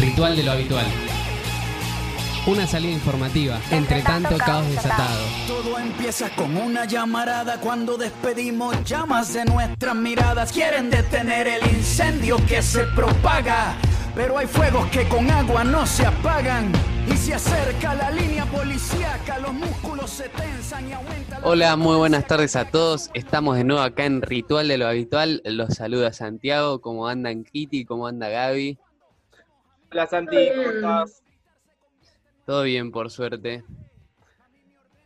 Ritual de lo habitual. Una salida informativa, entre tanto caos desatado. Todo empieza con una llamarada cuando despedimos llamas de nuestras miradas. Quieren detener el incendio que se propaga, pero hay fuegos que con agua no se apagan. Y se acerca la línea policíaca, los músculos se tensan y aumentan. Hola, muy buenas tardes a todos. Estamos de nuevo acá en Ritual de lo Habitual. Los saluda Santiago. ¿Cómo andan Kitty? ¿Cómo anda Gaby? Hola Santi, ¿cómo estás? Todo bien, por suerte.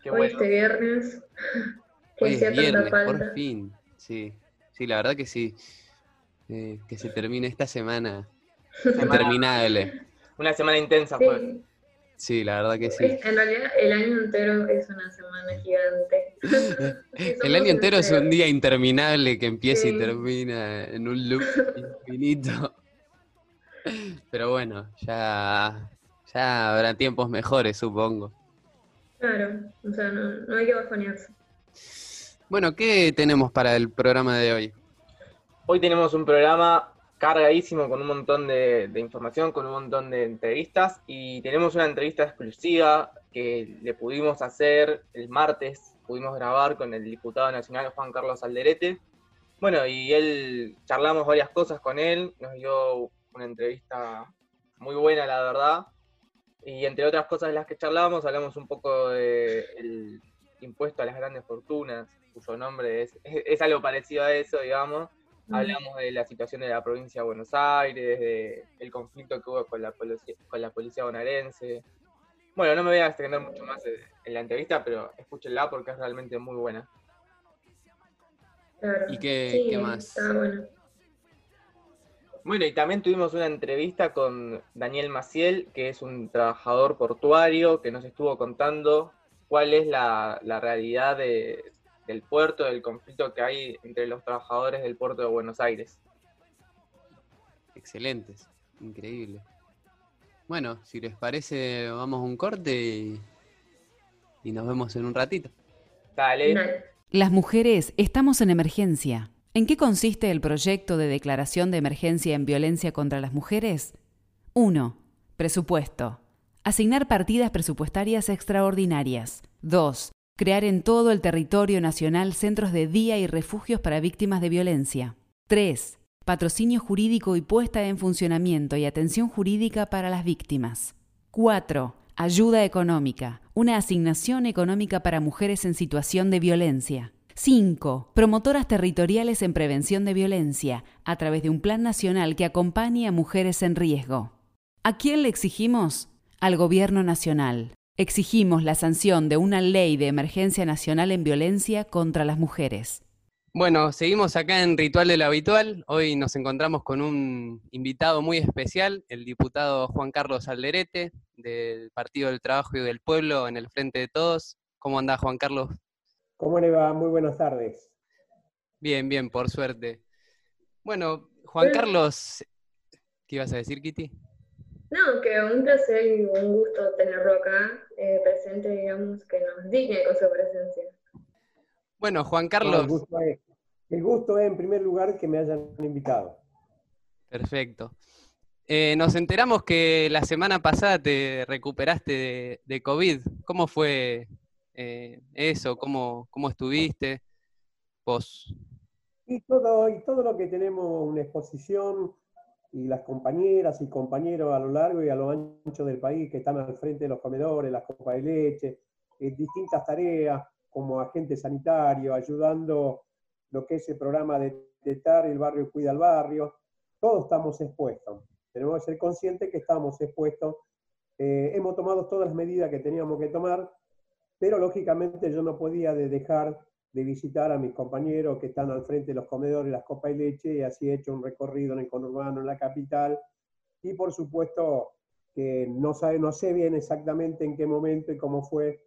Qué Hoy este viernes. Hoy es viernes, por fin. Sí, sí, la verdad que sí. Eh, que se termine esta semana interminable. Una semana intensa fue. Sí, la verdad que sí. En realidad el año entero es una semana gigante. el año entero es un día interminable que empieza y termina en un loop infinito. Pero bueno, ya, ya habrá tiempos mejores, supongo. Claro, o sea, no, hay que bajonearse. Bueno, ¿qué tenemos para el programa de hoy? Hoy tenemos un programa cargadísimo con un montón de, información, con un montón de entrevistas y tenemos una entrevista exclusiva que le pudimos hacer el martes, pudimos grabar con el diputado nacional Juan Carlos Alderete. Bueno, y él charlamos varias cosas con él, nos dio una entrevista muy buena, la verdad. Y entre otras cosas de las que charlábamos, hablamos un poco del impuesto a las grandes fortunas, cuyo nombre es, es, algo parecido a eso, digamos. Hablamos de la situación de la provincia de Buenos Aires, del conflicto que hubo con la, con la policía bonaerense. Bueno, no me voy a extender mucho más en la entrevista, pero escúchenla porque es realmente muy buena. ¿Y qué, ¿qué más? bueno. Bueno, y también tuvimos una entrevista con Daniel Maciel, que es un trabajador portuario, que nos estuvo contando cuál es la, realidad del puerto, del conflicto que hay entre los trabajadores del puerto de Buenos Aires. Excelentes, increíble. Bueno, si les parece, vamos a un corte y, y nos vemos en un ratito. Dale. Las mujeres estamos en emergencia. ¿En qué consiste el proyecto de declaración de emergencia en violencia contra las mujeres? 1. Presupuesto. Asignar partidas presupuestarias extraordinarias. 2. Crear en todo el territorio nacional centros de día y refugios para víctimas de violencia. 3. Patrocinio jurídico y puesta en funcionamiento y atención jurídica para las víctimas. 4. Ayuda económica. Una asignación económica para mujeres en situación de violencia. 5. Promotoras territoriales en prevención de violencia, a través de un plan nacional que acompañe a mujeres en riesgo. ¿A quién le exigimos? Al Gobierno Nacional. Exigimos la sanción de una ley de emergencia nacional en violencia contra las mujeres. Bueno, seguimos acá en Ritual de lo Habitual. Hoy nos encontramos con un invitado muy especial, el diputado Juan Carlos Alderete, del Partido del Trabajo y del Pueblo en el Frente de Todos. ¿Cómo anda Juan Carlos? ¿Cómo le va? Muy buenas tardes. Bien, bien, por suerte. Bueno, Juan Carlos, ¿qué ibas a decir, Kitty? No, que un placer y un gusto tenerlo acá eh, presente, digamos, que nos digne con su presencia. Bueno, Juan Carlos. el, gusto es, el, gusto es, en primer lugar, que me hayan invitado. Perfecto. Eh, nos enteramos que la semana pasada te recuperaste de, de COVID. ¿Cómo fue eh, eso, cómo, cómo estuviste vos. Y todo, y todo lo que tenemos una exposición y las compañeras y compañeros a lo largo y a lo ancho del país que están al frente de los comedores, las copas de leche, en distintas tareas como agente sanitario, ayudando lo que es el programa de TETAR, el barrio cuida al barrio, todos estamos expuestos. Tenemos que ser conscientes que estamos expuestos. Eh, hemos tomado todas las medidas que teníamos que tomar pero lógicamente yo no podía dejar de visitar a mis compañeros que están al frente de los comedores, las copas y leche, y así he hecho un recorrido en el conurbano, en la capital, y por supuesto que no, sabe, no sé bien exactamente en qué momento y cómo fue,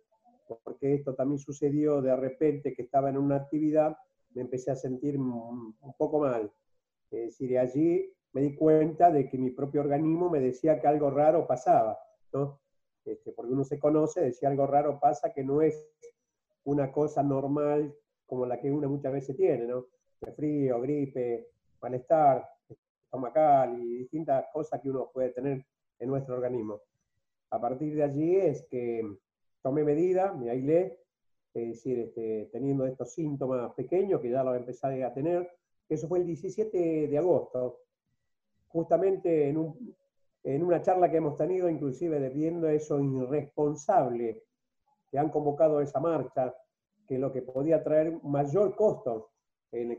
porque esto también sucedió de repente que estaba en una actividad, me empecé a sentir un poco mal. Es decir, de allí me di cuenta de que mi propio organismo me decía que algo raro pasaba, ¿no? Este, porque uno se conoce, decía algo raro pasa, que no es una cosa normal como la que uno muchas veces tiene, ¿no? frío, gripe, malestar estomacal y distintas cosas que uno puede tener en nuestro organismo. A partir de allí es que tomé medida, me aislé, es decir, este, teniendo estos síntomas pequeños que ya los empecé a tener, eso fue el 17 de agosto, justamente en, un, en una charla que hemos tenido, inclusive viendo eso irresponsable que han convocado esa marcha, que lo que podía traer mayor costo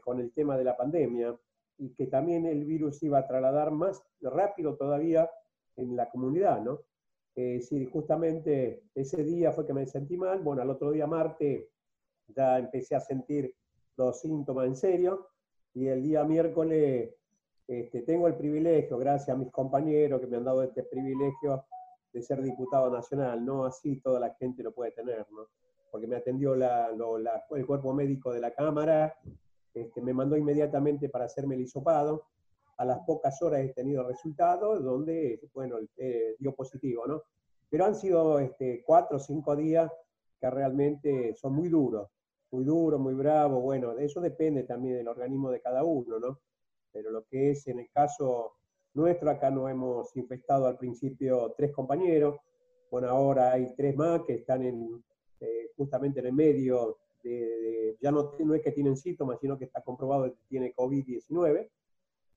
con el tema de la pandemia y que también el virus iba a trasladar más rápido todavía en la comunidad, ¿no? Eh, sí, justamente ese día fue que me sentí mal, bueno, al otro día, martes, ya empecé a sentir los síntomas en serio, y el día miércoles este, tengo el privilegio, gracias a mis compañeros que me han dado este privilegio de ser diputado nacional, no así toda la gente lo puede tener, ¿no? Porque me atendió la, el cuerpo médico de la Cámara, este, me mandó inmediatamente para hacerme el hisopado, a las pocas horas he tenido resultados donde, bueno, eh, dio positivo, ¿no? Pero han sido este, cuatro o cinco días que realmente son muy duros, muy duros, muy bravos, bueno, eso depende también del organismo de cada uno, ¿no? Pero lo que es en el caso nuestro, acá nos hemos infectado al principio tres compañeros, bueno, ahora hay tres más que están en, eh, justamente en el medio de, ya no, no es que tienen síntomas, sino que está comprobado que tiene COVID-19,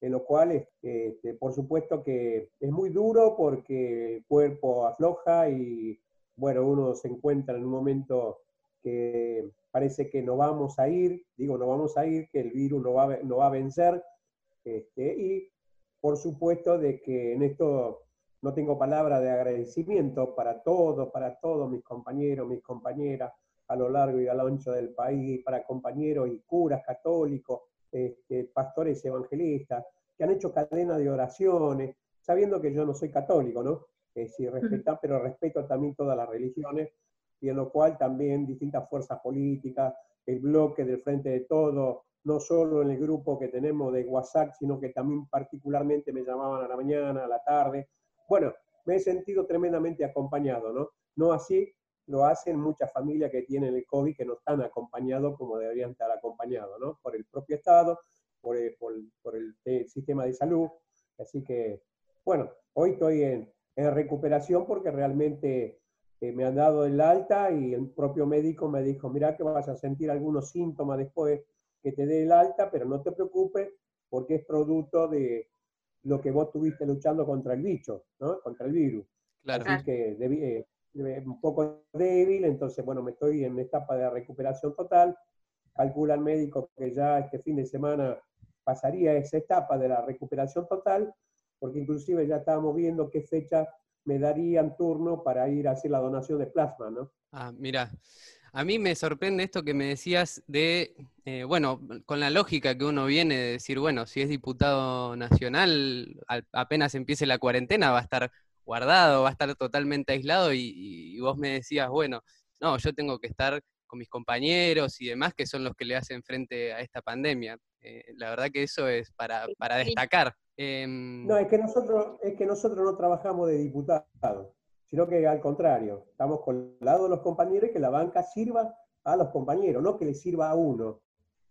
en lo cual, este, por supuesto que es muy duro porque el cuerpo afloja y, bueno, uno se encuentra en un momento que parece que no vamos a ir, digo, no vamos a ir, que el virus no va, no va a vencer, este, y por supuesto de que en esto no tengo palabra de agradecimiento para todos, para todos mis compañeros, mis compañeras a lo largo y a lo ancho del país, para compañeros y curas católicos, este, pastores evangelistas, que han hecho cadena de oraciones, sabiendo que yo no soy católico, ¿no? Es decir, pero respeto también todas las religiones, y en lo cual también distintas fuerzas políticas, el bloque del Frente de Todo, no solo en el grupo que tenemos de WhatsApp, sino que también particularmente me llamaban a la mañana, a la tarde. Bueno, me he sentido tremendamente acompañado, ¿no? No así lo hacen muchas familias que tienen el COVID que no están acompañados como deberían estar acompañados, ¿no? Por el propio Estado, por el, por, el, sistema de salud. Así que, bueno, hoy estoy en, en recuperación porque realmente eh, me han dado el alta y el propio médico me dijo, mira que vas a sentir algunos síntomas después que te dé el alta, pero no te preocupes porque es producto de lo que vos estuviste luchando contra el bicho, ¿no? Contra el virus. Claro. Así que eh, un poco débil, entonces, bueno, me estoy en etapa de recuperación total. Calcula el médico que ya este fin de semana pasaría esa etapa de la recuperación total, porque inclusive ya estábamos viendo qué fecha me darían turno para ir a hacer la donación de plasma, ¿no? Ah, mira, a mí me sorprende esto que me decías de, eh, bueno, con la lógica que uno viene de decir, bueno, si es diputado nacional, apenas empiece la cuarentena va a estar guardado, va a estar totalmente aislado y, vos me decías, bueno, no, yo tengo que estar con mis compañeros y demás, que son los que le hacen frente a esta pandemia. Eh, la verdad que eso es para, para destacar. Em, no, es que, nosotros, es que nosotros no trabajamos de diputados, sino que al contrario, estamos con el lado de los compañeros y que la banca sirva a los compañeros, no que le sirva a uno.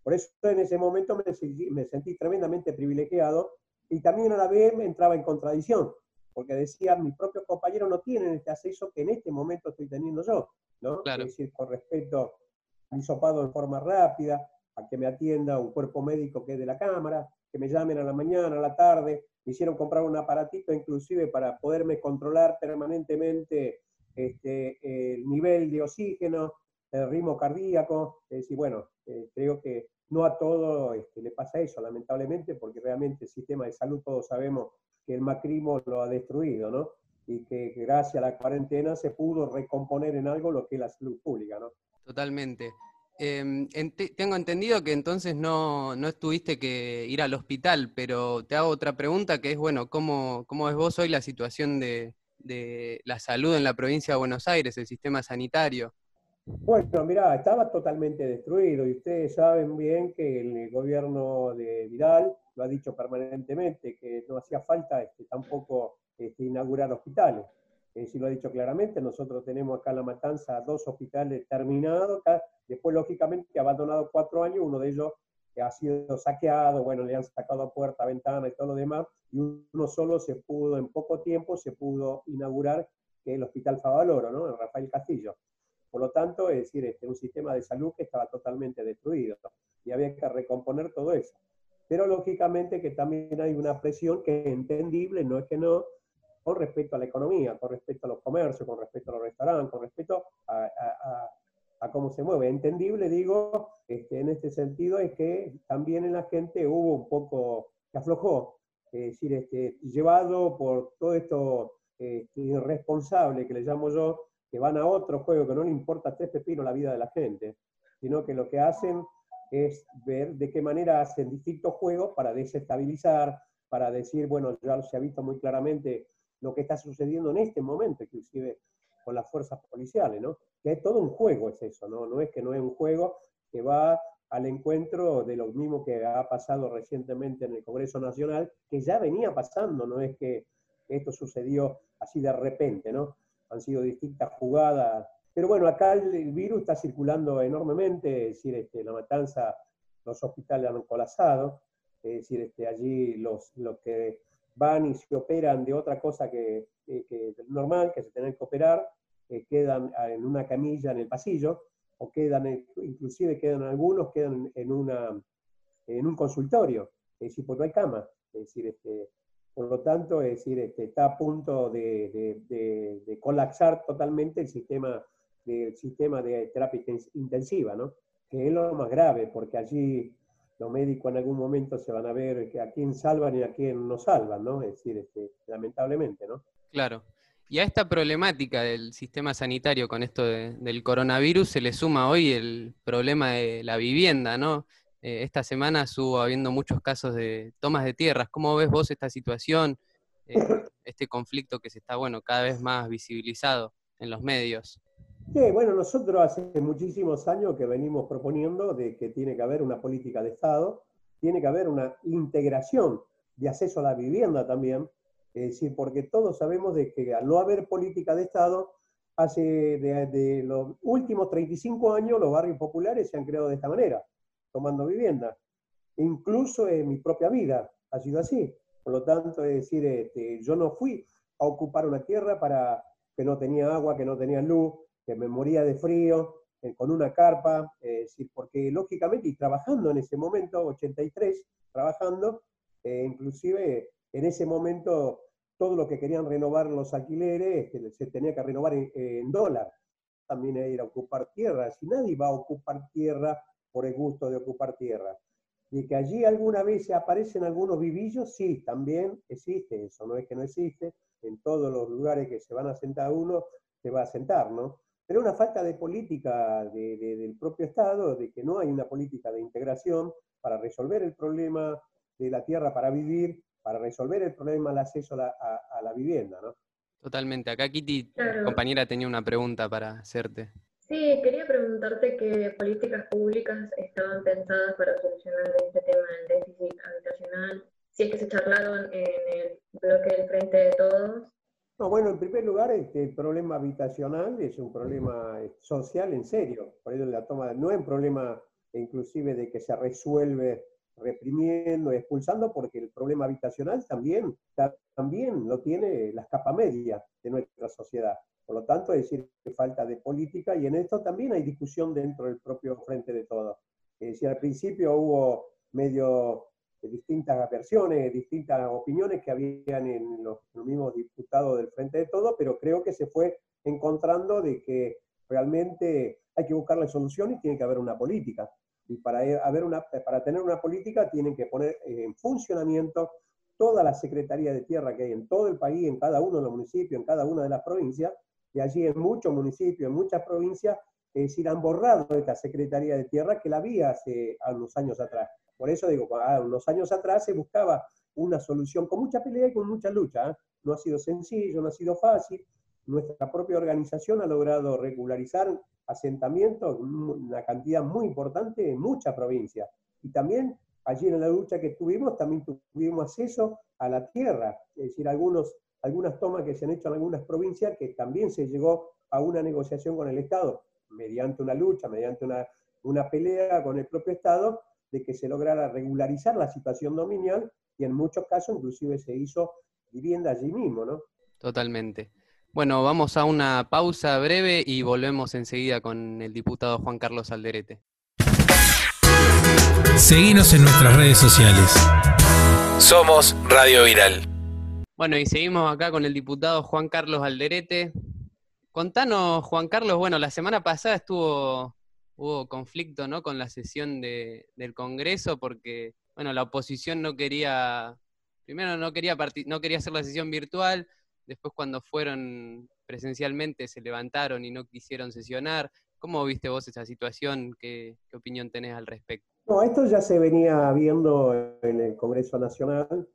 Por eso en ese momento me me sentí tremendamente privilegiado y también a la vez me entraba en contradicción, porque decía, mis propios compañeros no tienen este acceso que en este momento estoy teniendo yo, ¿no? Es decir, con respecto al hisopado en forma rápida, a que me atienda un cuerpo médico que es de la Cámara, que me llamen a la mañana, a la tarde, me hicieron comprar un aparatito inclusive para poderme controlar permanentemente este, el nivel de oxígeno, el ritmo cardíaco, es decir, bueno, eh, creo que no a todo este, le pasa eso, lamentablemente, porque realmente el sistema de salud todos sabemos que el macrismo lo ha destruido, ¿no? Y que gracias a la cuarentena se pudo recomponer en algo lo que es la salud pública, ¿no? Totalmente. Em, tengo entendido que entonces no, no, estuviste que ir al hospital, pero te hago otra pregunta que es, bueno, ¿cómo, cómo ves vos hoy la situación de, de la salud en la provincia de Buenos Aires, el sistema sanitario? Bueno, mira, estaba totalmente destruido y ustedes saben bien que el gobierno de Vidal lo ha dicho permanentemente, que no hacía falta este, tampoco este, inaugurar hospitales. Eh, si lo ha dicho claramente, nosotros tenemos acá en La Matanza dos hospitales terminados, después lógicamente abandonado cuatro años, uno de ellos ha sido saqueado, bueno, le han sacado puerta, ventana y todo lo demás, y uno solo se pudo, en poco tiempo, se pudo inaugurar que el Hospital Favaloro, ¿no? En Rafael Castillo. Por lo tanto, es decir, este, un sistema de salud que estaba totalmente destruido y había que recomponer todo eso. Pero lógicamente que también hay una presión que es entendible, no es que no, con respecto a la economía, con respecto a los comercios, con respecto a los restaurantes, con respecto a, cómo se mueve. Entendible, digo, este, en este sentido, es que también en la gente hubo un poco, que aflojó, es decir, este, llevado por todo esto este, irresponsable que le llamo yo, que van a otro juego, que no le importa tres pepinos la vida de la gente, sino que lo que hacen es ver de qué manera hacen distintos juegos para desestabilizar, para decir, bueno, ya se ha visto muy claramente lo que está sucediendo en este momento, inclusive con las fuerzas policiales, ¿no? Que es todo un juego, es eso, ¿no? No es que no es un juego que va al encuentro de lo mismo que ha pasado recientemente en el Congreso Nacional, que ya venía pasando, no es que esto sucedió así de repente, ¿no? Han sido distintas jugadas. Pero bueno, acá el, virus está circulando enormemente, es decir, este, la matanza, los hospitales han colapsado, es decir, este, allí los, los que van y se operan de otra cosa que, que, normal, que se tienen que operar, eh, quedan en una camilla en el pasillo, o quedan, inclusive quedan algunos, quedan en, una, en un consultorio, es decir, porque no hay cama, es decir, este, por lo tanto, es decir, este, está a punto de, de, de, colapsar totalmente el sistema, del sistema de terapia intensiva, ¿no? que es lo más grave, porque allí los médicos en algún momento se van a ver a quién salvan y a quién no salvan, ¿no? Es decir, este, lamentablemente, ¿no? Claro. Y a esta problemática del sistema sanitario con esto del coronavirus se le suma hoy el problema de la vivienda, ¿no? Eh, esta semana estuvo habiendo muchos casos de tomas de tierras. ¿Cómo ves vos esta situación, eh, este conflicto que se está, bueno, cada vez más visibilizado en los medios? Sí, bueno, nosotros hace muchísimos años que venimos proponiendo de que tiene que haber una política de Estado, tiene que haber una integración de acceso a la vivienda también, es decir, porque todos sabemos de que al no haber política de Estado, hace de, los últimos 35 años los barrios populares se han creado de esta manera, tomando vivienda. Incluso en mi propia vida ha sido así. Por lo tanto, es decir, este, yo no fui a ocupar una tierra para que no tenía agua, que no tenía luz, que me moría de frío, con una carpa, eh, porque lógicamente, y trabajando en ese momento, 83, trabajando, eh, inclusive en ese momento todo lo que querían renovar los alquileres este, se tenía que renovar en, dólar. También ir a ocupar tierra. Si nadie va a ocupar tierra por el gusto de ocupar tierra. Y que allí alguna vez aparecen algunos vivillos, sí, también existe eso, no es que no existe. En todos los lugares que se van a sentar uno, se va a sentar, ¿no? Pero una falta de política del propio Estado, de que no hay una política de integración para resolver el problema de la tierra para vivir, para resolver el problema del acceso a la, vivienda, ¿no? Totalmente. Acá Kitty, compañera, tenía una pregunta para hacerte. Sí, quería preguntarte qué políticas públicas estaban pensadas para solucionar este tema del déficit habitacional, si es que se charlaron en el bloque del Frente de Todos no, bueno, en primer lugar, este, el problema habitacional es un problema eh, social en serio. Por eso la toma no es un problema inclusive de que se resuelve reprimiendo, expulsando, porque el problema habitacional también, también lo tiene la capa media de nuestra sociedad. Por lo tanto, es decir, que falta de política y en esto también hay discusión dentro del propio Frente de Todos. Es decir, al principio hubo medio distintas versiones, distintas opiniones que habían en los, mismos diputados del Frente de Todo, pero creo que se fue encontrando de que realmente hay que buscar la solución y tiene que haber una política. Y para, haber una, para tener una política tienen que poner en funcionamiento toda la Secretaría de Tierra que hay en todo el país, en cada uno de los municipios, en cada una de las provincias, y allí en muchos municipios, en muchas provincias, es decir, han borrado esta Secretaría de Tierra que la había hace unos años atrás. Por eso digo, unos años atrás se buscaba una solución con mucha pelea y con mucha lucha. ¿eh? No ha sido sencillo, no ha sido fácil. Nuestra propia organización ha logrado regularizar asentamientos, una cantidad muy importante en muchas provincias. Y también allí en la lucha que tuvimos, también tuvimos acceso a la tierra, es decir, algunos, algunas tomas que se han hecho en algunas provincias que también se llegó a una negociación con el Estado, mediante una lucha, mediante una, una pelea con el propio Estado, de que se lograra regularizar la situación dominial y en muchos casos inclusive se hizo vivienda allí mismo, ¿no? Totalmente. Bueno, vamos a una pausa breve y volvemos enseguida con el diputado Juan Carlos Alderete. Seguimos en nuestras redes sociales. Somos Radio Viral. Bueno, y seguimos acá con el diputado Juan Carlos Alderete. Contanos, Juan Carlos, bueno, la semana pasada estuvo, hubo conflicto, ¿no? Con la sesión de, del Congreso porque, bueno, la oposición no quería, primero no quería, no quería hacer la sesión virtual, después cuando fueron presencialmente se levantaron y no quisieron sesionar. ¿Cómo viste vos esa situación? ¿Qué, qué opinión tenés al respecto? No, esto ya se venía viendo en el Congreso Nacional.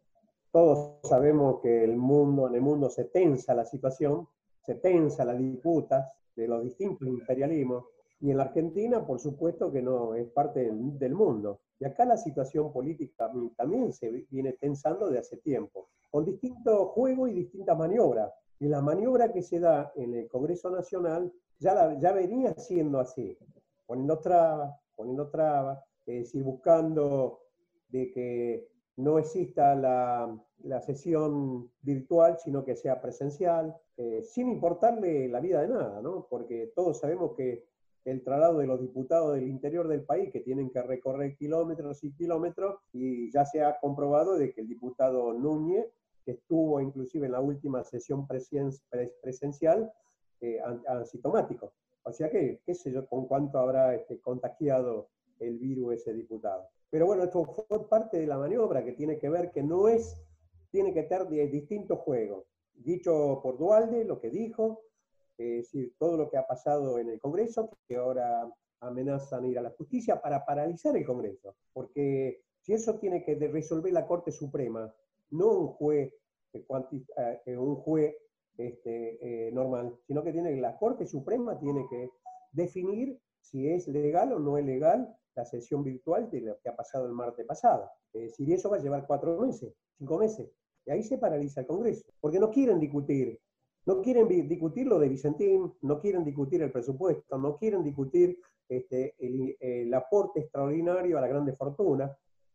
Todos sabemos que el mundo, en el mundo se tensa la situación, se tensa las disputas de los distintos imperialismos. Y en la Argentina, por supuesto que no, es parte del, mundo. Y acá la situación política también se viene tensando de hace tiempo, con distintos juegos y distintas maniobras. Y la maniobra que se da en el Congreso Nacional ya, ya venía siendo así, poniendo trabas, poniendo trabas, es decir, buscando de que no exista la, sesión virtual, sino que sea presencial, eh, sin importarle la vida de nada, ¿no? Porque todos sabemos que el traslado de los diputados del interior del país, que tienen que recorrer kilómetros y kilómetros, y ya se ha comprobado de que el diputado Núñez, estuvo inclusive en la última sesión presencial, eh, asintomático. O sea que, qué sé yo, con cuánto habrá este, contagiado el virus ese diputado. Pero bueno, esto fue parte de la maniobra que tiene que ver que no es, tiene que estar de distintos juegos. Dicho por Dualde, lo que dijo, es decir, todo lo que ha pasado en el Congreso, que ahora amenazan ir a la justicia para paralizar el Congreso. Porque si eso tiene que resolver la Corte Suprema, no un juez, eh, eh, un juez este, eh, normal, sino que tiene la Corte Suprema tiene que definir si es legal o no es legal la sesión virtual de lo que ha pasado el martes pasado. Es decir, eso va a llevar cuatro meses, cinco meses. Y ahí se paraliza el Congreso, porque no quieren discutir. No quieren discutir lo de Vicentín, no quieren discutir el presupuesto, no quieren discutir este, el, aporte extraordinario a la grande fortuna.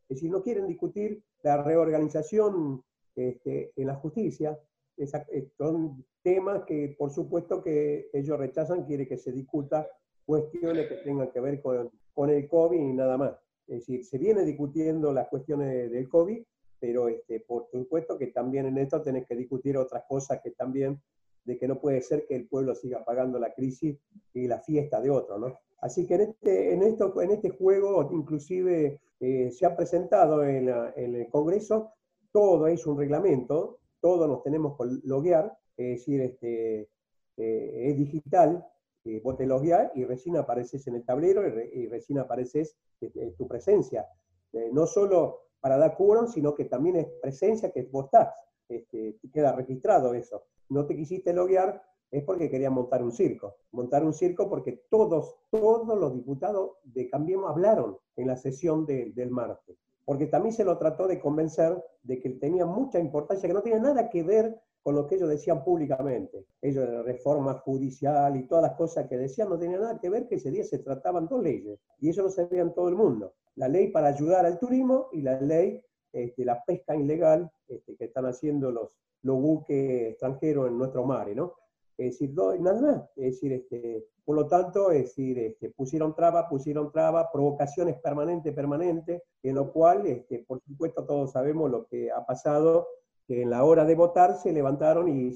Es decir, no quieren discutir la reorganización este, en la justicia. Eh, son temas que, por supuesto, que ellos rechazan, quiere que se discuta cuestiones que tengan que ver con, con el COVID y nada más. Es decir, se viene discutiendo las cuestiones del COVID, pero este, por supuesto que también en esto tenés que discutir otras cosas que también, de que no puede ser que el pueblo siga pagando la crisis y la fiesta de otro, ¿no? Así que en este, en esto, en este juego, inclusive eh, se ha presentado en, en, el Congreso, todo es un reglamento, todo nos tenemos que loguear, es decir, este, eh, es digital, eh, vos te logueás y recién apareces en el tablero y, recién apareces este, tu presencia. Eh, no solo para dar quórum, sino que también es presencia que vos estás. Este, queda registrado eso. No te quisiste loguear es porque querías montar un circo. Montar un circo porque todos, todos los diputados de Cambiemos hablaron en la sesión del martes. Porque también se lo trató de convencer de que tenía mucha importancia, que no tenía nada que ver con lo que ellos decían públicamente. Ellos de la reforma judicial y todas las cosas que decían no tenían nada que ver que ese día se trataban dos leyes. Y eso lo sabían todo el mundo. La ley para ayudar al turismo y la ley de este, la pesca ilegal este, que están haciendo los, los buques extranjeros en nuestro mar, ¿no? Es decir, nada más. Es decir, este, por lo tanto, es decir, este, pusieron trabas, pusieron trabas, provocaciones permanentes, permanentes, en lo cual, este, por supuesto, todos sabemos lo que ha pasado que en la hora de votar se levantaron y,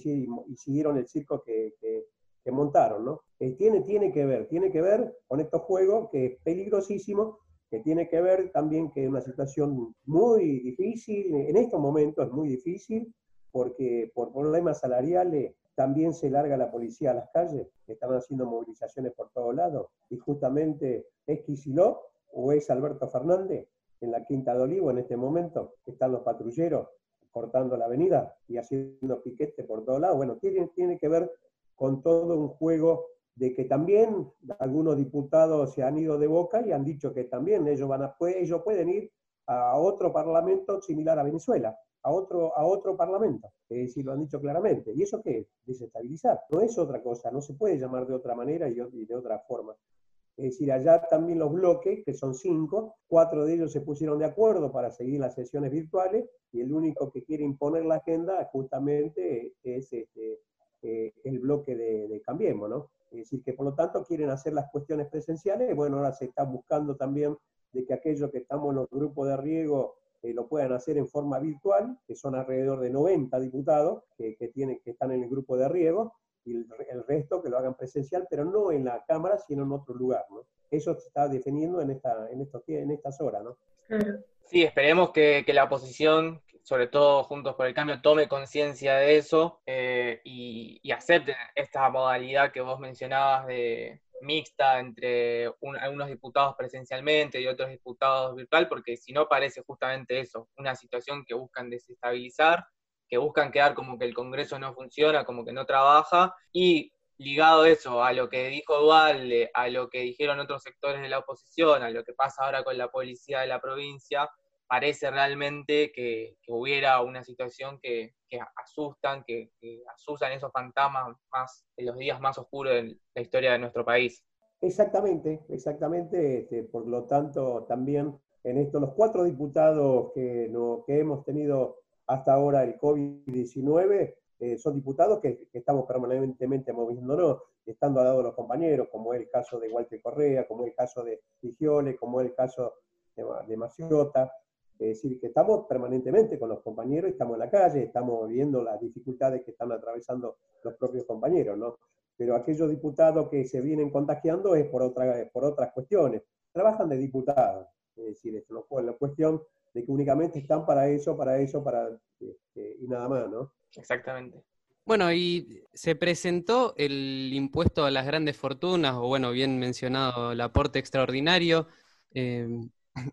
siguieron el circo que, montaron, ¿no? Eh, tiene, tiene que ver, tiene que ver con estos juegos que es peligrosísimo, que tiene que ver también que es una situación muy difícil, en estos momentos es muy difícil, porque por problemas salariales también se larga la policía a las calles, están haciendo movilizaciones por todos lados, y justamente es Quisiló o es Alberto Fernández en la Quinta de Olivo en este momento, están los patrulleros cortando la avenida y haciendo piquete por todos lados. Bueno, tiene, tiene que ver con todo un juego de que también algunos diputados se han ido de boca y han dicho que también ellos, van a, ellos pueden ir a otro parlamento similar a Venezuela, a otro, a otro parlamento. Es decir, lo han dicho claramente. ¿Y eso qué es? Desestabilizar. No es otra cosa, no se puede llamar de otra manera y de otra forma. Es decir, allá también los bloques, que son cinco, cuatro de ellos se pusieron de acuerdo para seguir las sesiones virtuales y el único que quiere imponer la agenda justamente es este, eh, el bloque de, de, Cambiemos, ¿no? Es decir, que por lo tanto quieren hacer las cuestiones presenciales, bueno, ahora se está buscando también de que aquellos que estamos en los grupos de riego eh, lo puedan hacer en forma virtual, que son alrededor de 90 diputados que, tienen, que están en el grupo de riego, y el, el, resto que lo hagan presencial, pero no en la Cámara, sino en otro lugar. ¿no? Eso se está definiendo en, esta, en, estos, en estas horas. ¿no? Sí, esperemos que, que, la oposición, sobre todo Juntos por el Cambio, tome conciencia de eso eh, y, y acepten esta modalidad que vos mencionabas de, mixta entre un, algunos diputados presencialmente y otros diputados virtual, porque si no parece justamente eso, una situación que buscan desestabilizar, que buscan quedar como que el Congreso no funciona, como que no trabaja, y ligado eso a lo que dijo Dualde, a lo que dijeron otros sectores de la oposición, a lo que pasa ahora con la policía de la provincia, parece realmente que, hubiera una situación que, que asustan, que, que, asustan esos fantasmas más en los días más oscuros de la historia de nuestro país. Exactamente, exactamente. Este, por lo tanto, también en esto, los cuatro diputados que, no, que hemos tenido hasta ahora el COVID-19 eh, son diputados que, que, estamos permanentemente moviéndonos, estando al lado de los compañeros, como es el caso de Walter Correa, como es el caso de Digiole, como es el caso de, de Maciota, es decir, que estamos permanentemente con los compañeros, estamos en la calle, estamos viendo las dificultades que están atravesando los propios compañeros, ¿no? Pero aquellos diputados que se vienen contagiando es por, otra, por otras cuestiones. Trabajan de diputados, es decir, es la cuestión de que únicamente están para eso, para eso, para este, y nada más, ¿no? Exactamente. Bueno, y se presentó el impuesto a las grandes fortunas, o bueno, bien mencionado, el aporte extraordinario. Eh,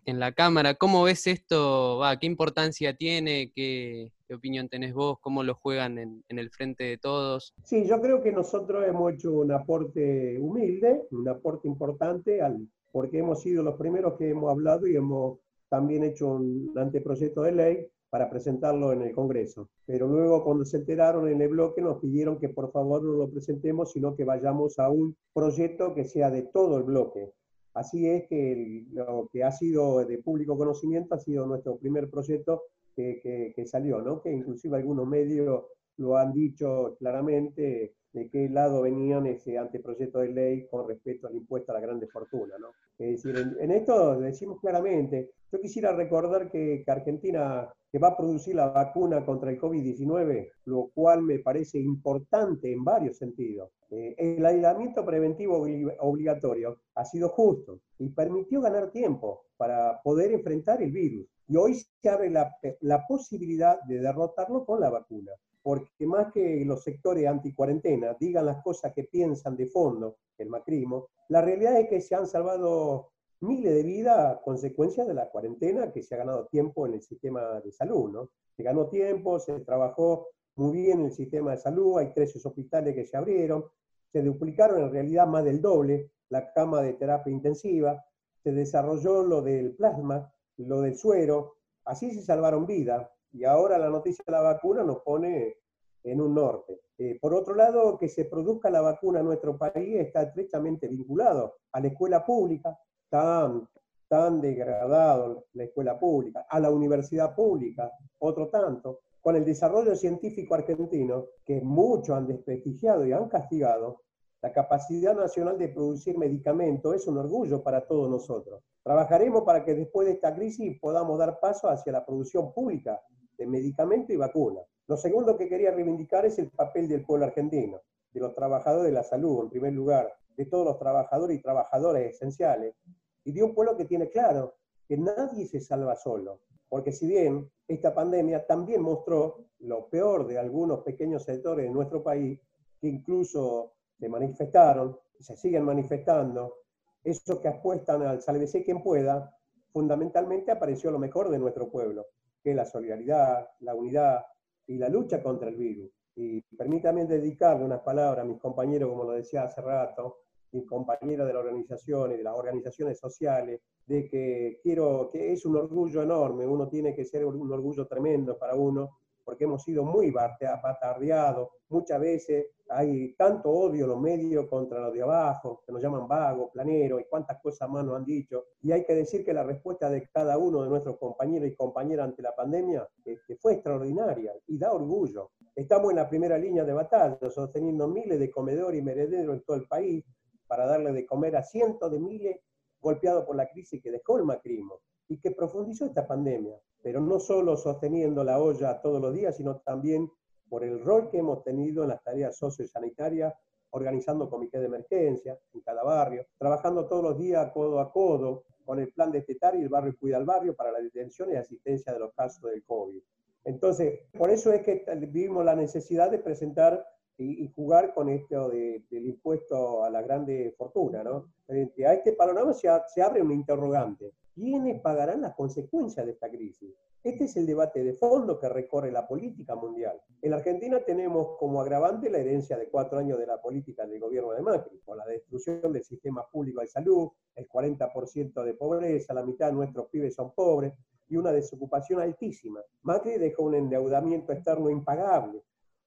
en la Cámara. ¿Cómo ves esto? Va, ¿Qué importancia tiene? ¿Qué, ¿Qué, opinión tenés vos? ¿Cómo lo juegan en, en, el frente de todos? Sí, yo creo que nosotros hemos hecho un aporte humilde, un aporte importante, al, porque hemos sido los primeros que hemos hablado y hemos también hecho un anteproyecto de ley para presentarlo en el Congreso. Pero luego cuando se enteraron en el bloque nos pidieron que por favor no lo presentemos, sino que vayamos a un proyecto que sea de todo el bloque Así es que el, lo que ha sido de público conocimiento ha sido nuestro primer proyecto que, que, que, salió, ¿no? que inclusive algunos medios lo han dicho claramente de qué lado venían ese anteproyecto de ley con respecto al impuesto a la grande fortuna. ¿no? Es decir, en, en esto decimos claramente, yo quisiera recordar que, que Argentina que va a producir la vacuna contra el COVID-19, lo cual me parece importante en varios sentidos. Eh, el aislamiento preventivo obligatorio ha sido justo y permitió ganar tiempo para poder enfrentar el virus. Y hoy se abre la, la posibilidad de derrotarlo con la vacuna porque más que los sectores anticuarentena digan las cosas que piensan de fondo, el macrismo, la realidad es que se han salvado miles de vidas a consecuencia de la cuarentena que se ha ganado tiempo en el sistema de salud, ¿no? Se ganó tiempo, se trabajó muy bien en el sistema de salud, hay 13 hospitales que se abrieron, se duplicaron en realidad más del doble la cama de terapia intensiva, se desarrolló lo del plasma, lo del suero, así se salvaron vidas, y ahora la noticia de la vacuna nos pone en un norte. Eh, por otro lado, que se produzca la vacuna en nuestro país está estrechamente vinculado a la escuela pública, tan, tan degradado la escuela pública, a la universidad pública, otro tanto, con el desarrollo científico argentino, que muchos han desprestigiado y han castigado, la capacidad nacional de producir medicamentos es un orgullo para todos nosotros. Trabajaremos para que después de esta crisis podamos dar paso hacia la producción pública de medicamentos y vacunas. Lo segundo que quería reivindicar es el papel del pueblo argentino, de los trabajadores de la salud, en primer lugar, de todos los trabajadores y trabajadoras esenciales, y de un pueblo que tiene claro que nadie se salva solo. Porque si bien esta pandemia también mostró lo peor de algunos pequeños sectores de nuestro país, que incluso se manifestaron, se siguen manifestando, esos que apuestan al sálvese quien pueda, fundamentalmente apareció lo mejor de nuestro pueblo, que la solidaridad, la unidad y la lucha contra el virus. Y permítame dedicarle unas palabras a mis compañeros, como lo decía hace rato, mis compañeros de la organización y de las organizaciones sociales, de que quiero, que es un orgullo enorme, uno tiene que ser un orgullo tremendo para uno, porque hemos sido muy batardeados, muchas veces hay tanto odio en los medios contra los de abajo, que nos llaman vagos, planeros, y cuántas cosas más nos han dicho. Y hay que decir que la respuesta de cada uno de nuestros compañeros y compañeras ante la pandemia este, fue extraordinaria y da orgullo. Estamos en la primera línea de batalla, sosteniendo miles de comedores y merederos en todo el país para darle de comer a cientos de miles golpeados por la crisis que dejó el macrismo y que profundizó esta pandemia. Pero no solo sosteniendo la olla todos los días, sino también por el rol que hemos tenido en las tareas sociosanitarias, organizando comités de emergencia en cada barrio, trabajando todos los días codo a codo con el plan de estetar y el barrio cuida al barrio para la detención y asistencia de los casos del COVID. Entonces, por eso es que vimos la necesidad de presentar y, jugar con esto del impuesto a la grande fortuna. ¿no? Frente a este panorama se, se abre un interrogante. ¿Quiénes pagarán las consecuencias de esta crisis? Este es el debate de fondo que recorre la política mundial. En la Argentina tenemos como agravante la herencia de cuatro años de la política del gobierno de Macri, con la destrucción del sistema público de salud, el 40% de pobreza, la mitad de nuestros pibes son pobres y una desocupación altísima. Macri dejó un endeudamiento externo impagable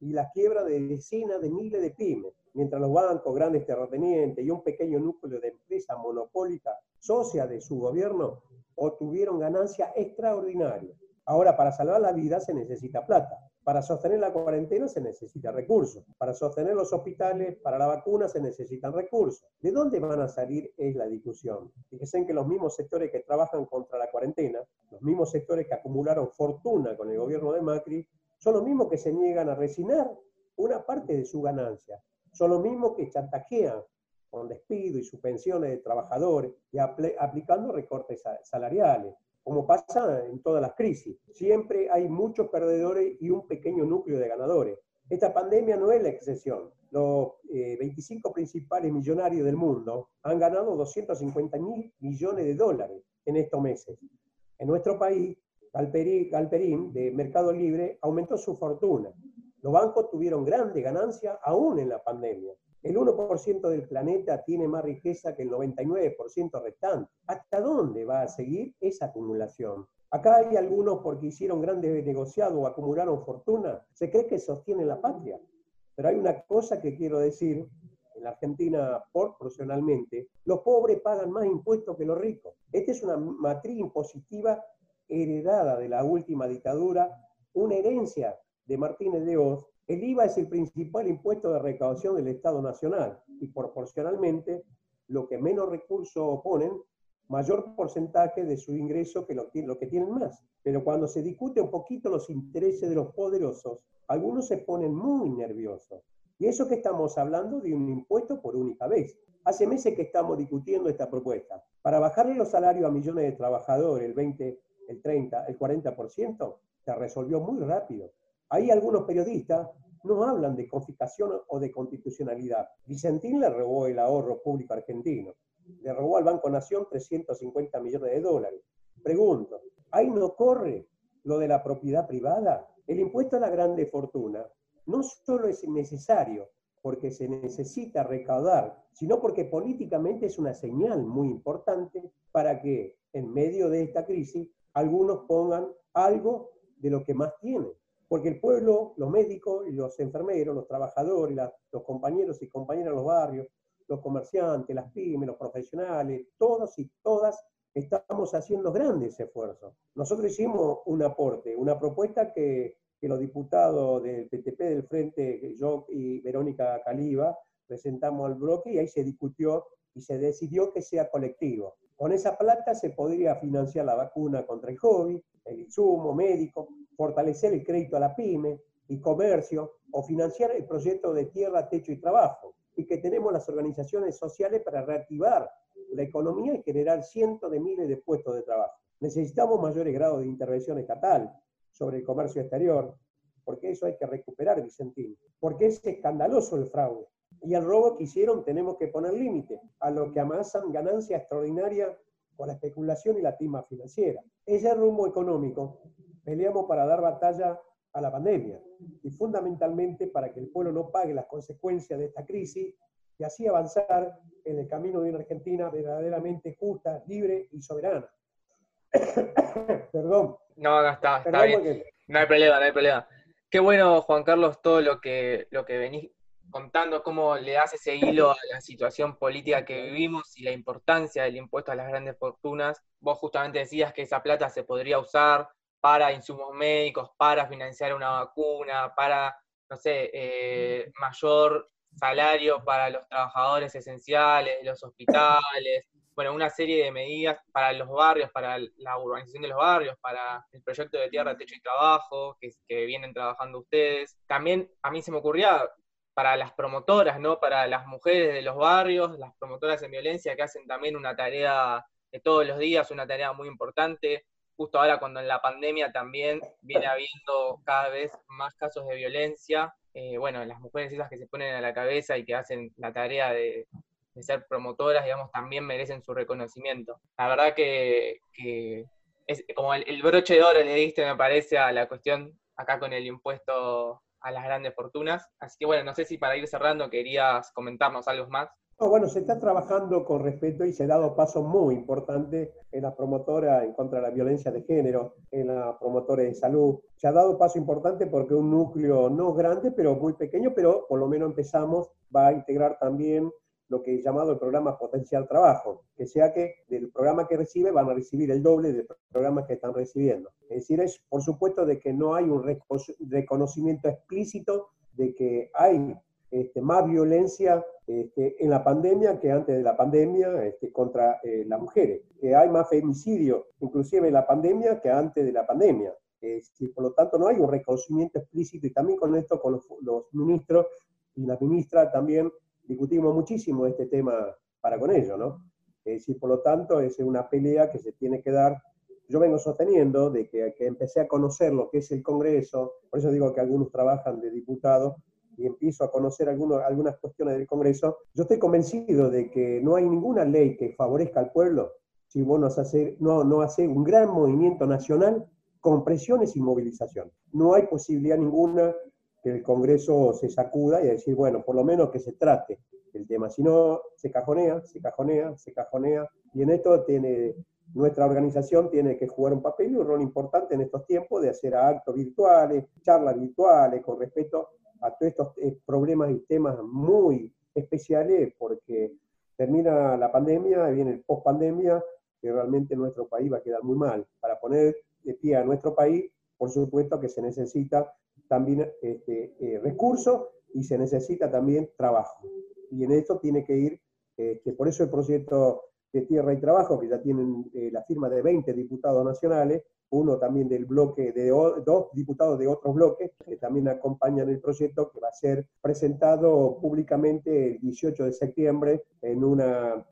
y la quiebra de decenas de miles de pymes, mientras los bancos, grandes terratenientes y un pequeño núcleo de empresas monopólicas, socias de su gobierno, obtuvieron ganancias extraordinarias. Ahora, para salvar la vida se necesita plata. Para sostener la cuarentena se necesita recursos. Para sostener los hospitales, para la vacuna se necesitan recursos. ¿De dónde van a salir? Es la discusión. Fíjense que los mismos sectores que trabajan contra la cuarentena, los mismos sectores que acumularon fortuna con el gobierno de Macri, son los mismos que se niegan a resignar una parte de su ganancia. Son los mismos que chantajean con despido y suspensiones de trabajadores y aplicando recortes salariales, como pasa en todas las crisis. Siempre hay muchos perdedores y un pequeño núcleo de ganadores. Esta pandemia no es la excepción. Los 25 eh, principales millonarios del mundo han ganado 250 mil millones de dólares en estos meses. En nuestro país, Galperín, de Mercado Libre, aumentó su fortuna. Los bancos tuvieron grandes ganancias aún en la pandemia. El 1% del planeta tiene más riqueza que el 99% restante. ¿Hasta dónde va a seguir esa acumulación? Acá hay algunos porque hicieron grandes negociados o acumularon fortuna, se cree que sostienen la patria. Pero hay una cosa que quiero decir, en la Argentina proporcionalmente, los pobres pagan más impuestos que los ricos. Esta es una matriz impositiva heredada de la última dictadura, una herencia de Martínez de Oz, el IVA es el principal impuesto de recaudación del Estado Nacional y proporcionalmente lo que menos recursos ponen, mayor porcentaje de su ingreso que lo, lo que tienen más. Pero cuando se discute un poquito los intereses de los poderosos, algunos se ponen muy nerviosos. Y eso que estamos hablando de un impuesto por única vez. Hace meses que estamos discutiendo esta propuesta. Para bajarle los salarios a millones de trabajadores, el 20, el 30, el 40%, se resolvió muy rápido. Ahí algunos periodistas no hablan de confiscación o de constitucionalidad. Vicentín le robó el ahorro público argentino. Le robó al Banco Nación 350 millones de dólares. Pregunto, ¿ahí no corre lo de la propiedad privada? El impuesto a la grande fortuna no solo es necesario porque se necesita recaudar, sino porque políticamente es una señal muy importante para que en medio de esta crisis algunos pongan algo de lo que más tienen. Porque el pueblo, los médicos los enfermeros, los trabajadores, los compañeros y compañeras de los barrios, los comerciantes, las pymes, los profesionales, todos y todas estamos haciendo grandes esfuerzos. Nosotros hicimos un aporte, una propuesta que, que los diputados del PTP del Frente, yo y Verónica Caliba, presentamos al bloque y ahí se discutió y se decidió que sea colectivo. Con esa plata se podría financiar la vacuna contra el COVID, el insumo médico, fortalecer el crédito a la pyme y comercio o financiar el proyecto de tierra, techo y trabajo. Y que tenemos las organizaciones sociales para reactivar la economía y generar cientos de miles de puestos de trabajo. Necesitamos mayores grados de intervención estatal sobre el comercio exterior, porque eso hay que recuperar, Vicentín, porque es escandaloso el fraude y el robo que hicieron tenemos que poner límite a lo que amasan ganancia extraordinaria con la especulación y la tima financiera. Ese rumbo económico peleamos para dar batalla a la pandemia y fundamentalmente para que el pueblo no pague las consecuencias de esta crisis y así avanzar en el camino de una Argentina verdaderamente justa, libre y soberana. Perdón. No, no está, está bien. No hay problema, no hay problema. Qué bueno, Juan Carlos, todo lo que, lo que venís contando, cómo le das ese hilo a la situación política que vivimos y la importancia del impuesto a las grandes fortunas. Vos justamente decías que esa plata se podría usar para insumos médicos, para financiar una vacuna, para, no sé, eh, mayor salario para los trabajadores esenciales, los hospitales, bueno, una serie de medidas para los barrios, para la urbanización de los barrios, para el proyecto de tierra, techo y trabajo que, que vienen trabajando ustedes. También a mí se me ocurría para las promotoras, ¿no? Para las mujeres de los barrios, las promotoras en violencia que hacen también una tarea de todos los días, una tarea muy importante. Justo ahora cuando en la pandemia también viene habiendo cada vez más casos de violencia, eh, bueno, las mujeres esas que se ponen a la cabeza y que hacen la tarea de, ser promotoras, digamos, también merecen su reconocimiento. La verdad que, es como el, broche de oro le diste, me parece, a la cuestión acá con el impuesto a las grandes fortunas. Así que bueno, no sé si para ir cerrando querías comentarnos algo más. bueno, se está trabajando con respeto y se ha dado paso muy importante en la promotora en contra de la violencia de género, en la promotora de salud. Se ha dado paso importante porque un núcleo no grande, pero muy pequeño, pero por lo menos empezamos, va a integrar también lo que he llamado el programa Potencial Trabajo, que sea que del programa que recibe van a recibir el doble del programa que están recibiendo. Es decir, es por supuesto de que no hay un reconocimiento explícito de que hay este, más violencia este, en la pandemia que antes de la pandemia este, contra eh, las mujeres, que hay más femicidio inclusive en la pandemia que antes de la pandemia. y por lo tanto no hay un reconocimiento explícito y también con esto con los, los ministros y la ministra también discutimos muchísimo este tema para con ello, ¿no? Es decir, por lo tanto, es una pelea que se tiene que dar. Yo vengo sosteniendo de que, que empecé a conocer lo que es el Congreso, por eso digo que algunos trabajan de diputados, y empiezo a conocer algunos, algunas cuestiones del Congreso, yo estoy convencido de que no hay ninguna ley que favorezca al pueblo si vos no haces, no, no hace un gran movimiento nacional con presiones y movilización. No hay posibilidad ninguna que el Congreso se sacuda y decir, bueno, por lo menos que se trate el tema. Si no, se cajonea, se cajonea, se cajonea. Y en esto tiene, nuestra organización tiene que jugar un papel y un rol importante en estos tiempos de hacer actos virtuales, charlas virtuales con respecto a todos estos eh, problemas y temas muy especiales porque termina la pandemia, viene el post pandemia, que realmente nuestro país va a quedar muy mal. Para poner de pie a nuestro país, por supuesto que se necesita también este, eh, recursos y se necesita también trabajo. Y en esto tiene que ir, que este, por eso el proyecto de Tierra y Trabajo, que ya tienen eh, la firma de 20 diputados nacionales, uno también del bloque de dos diputados de otros bloques que también acompañan el proyecto que va a ser presentado públicamente el 18 de septiembre en un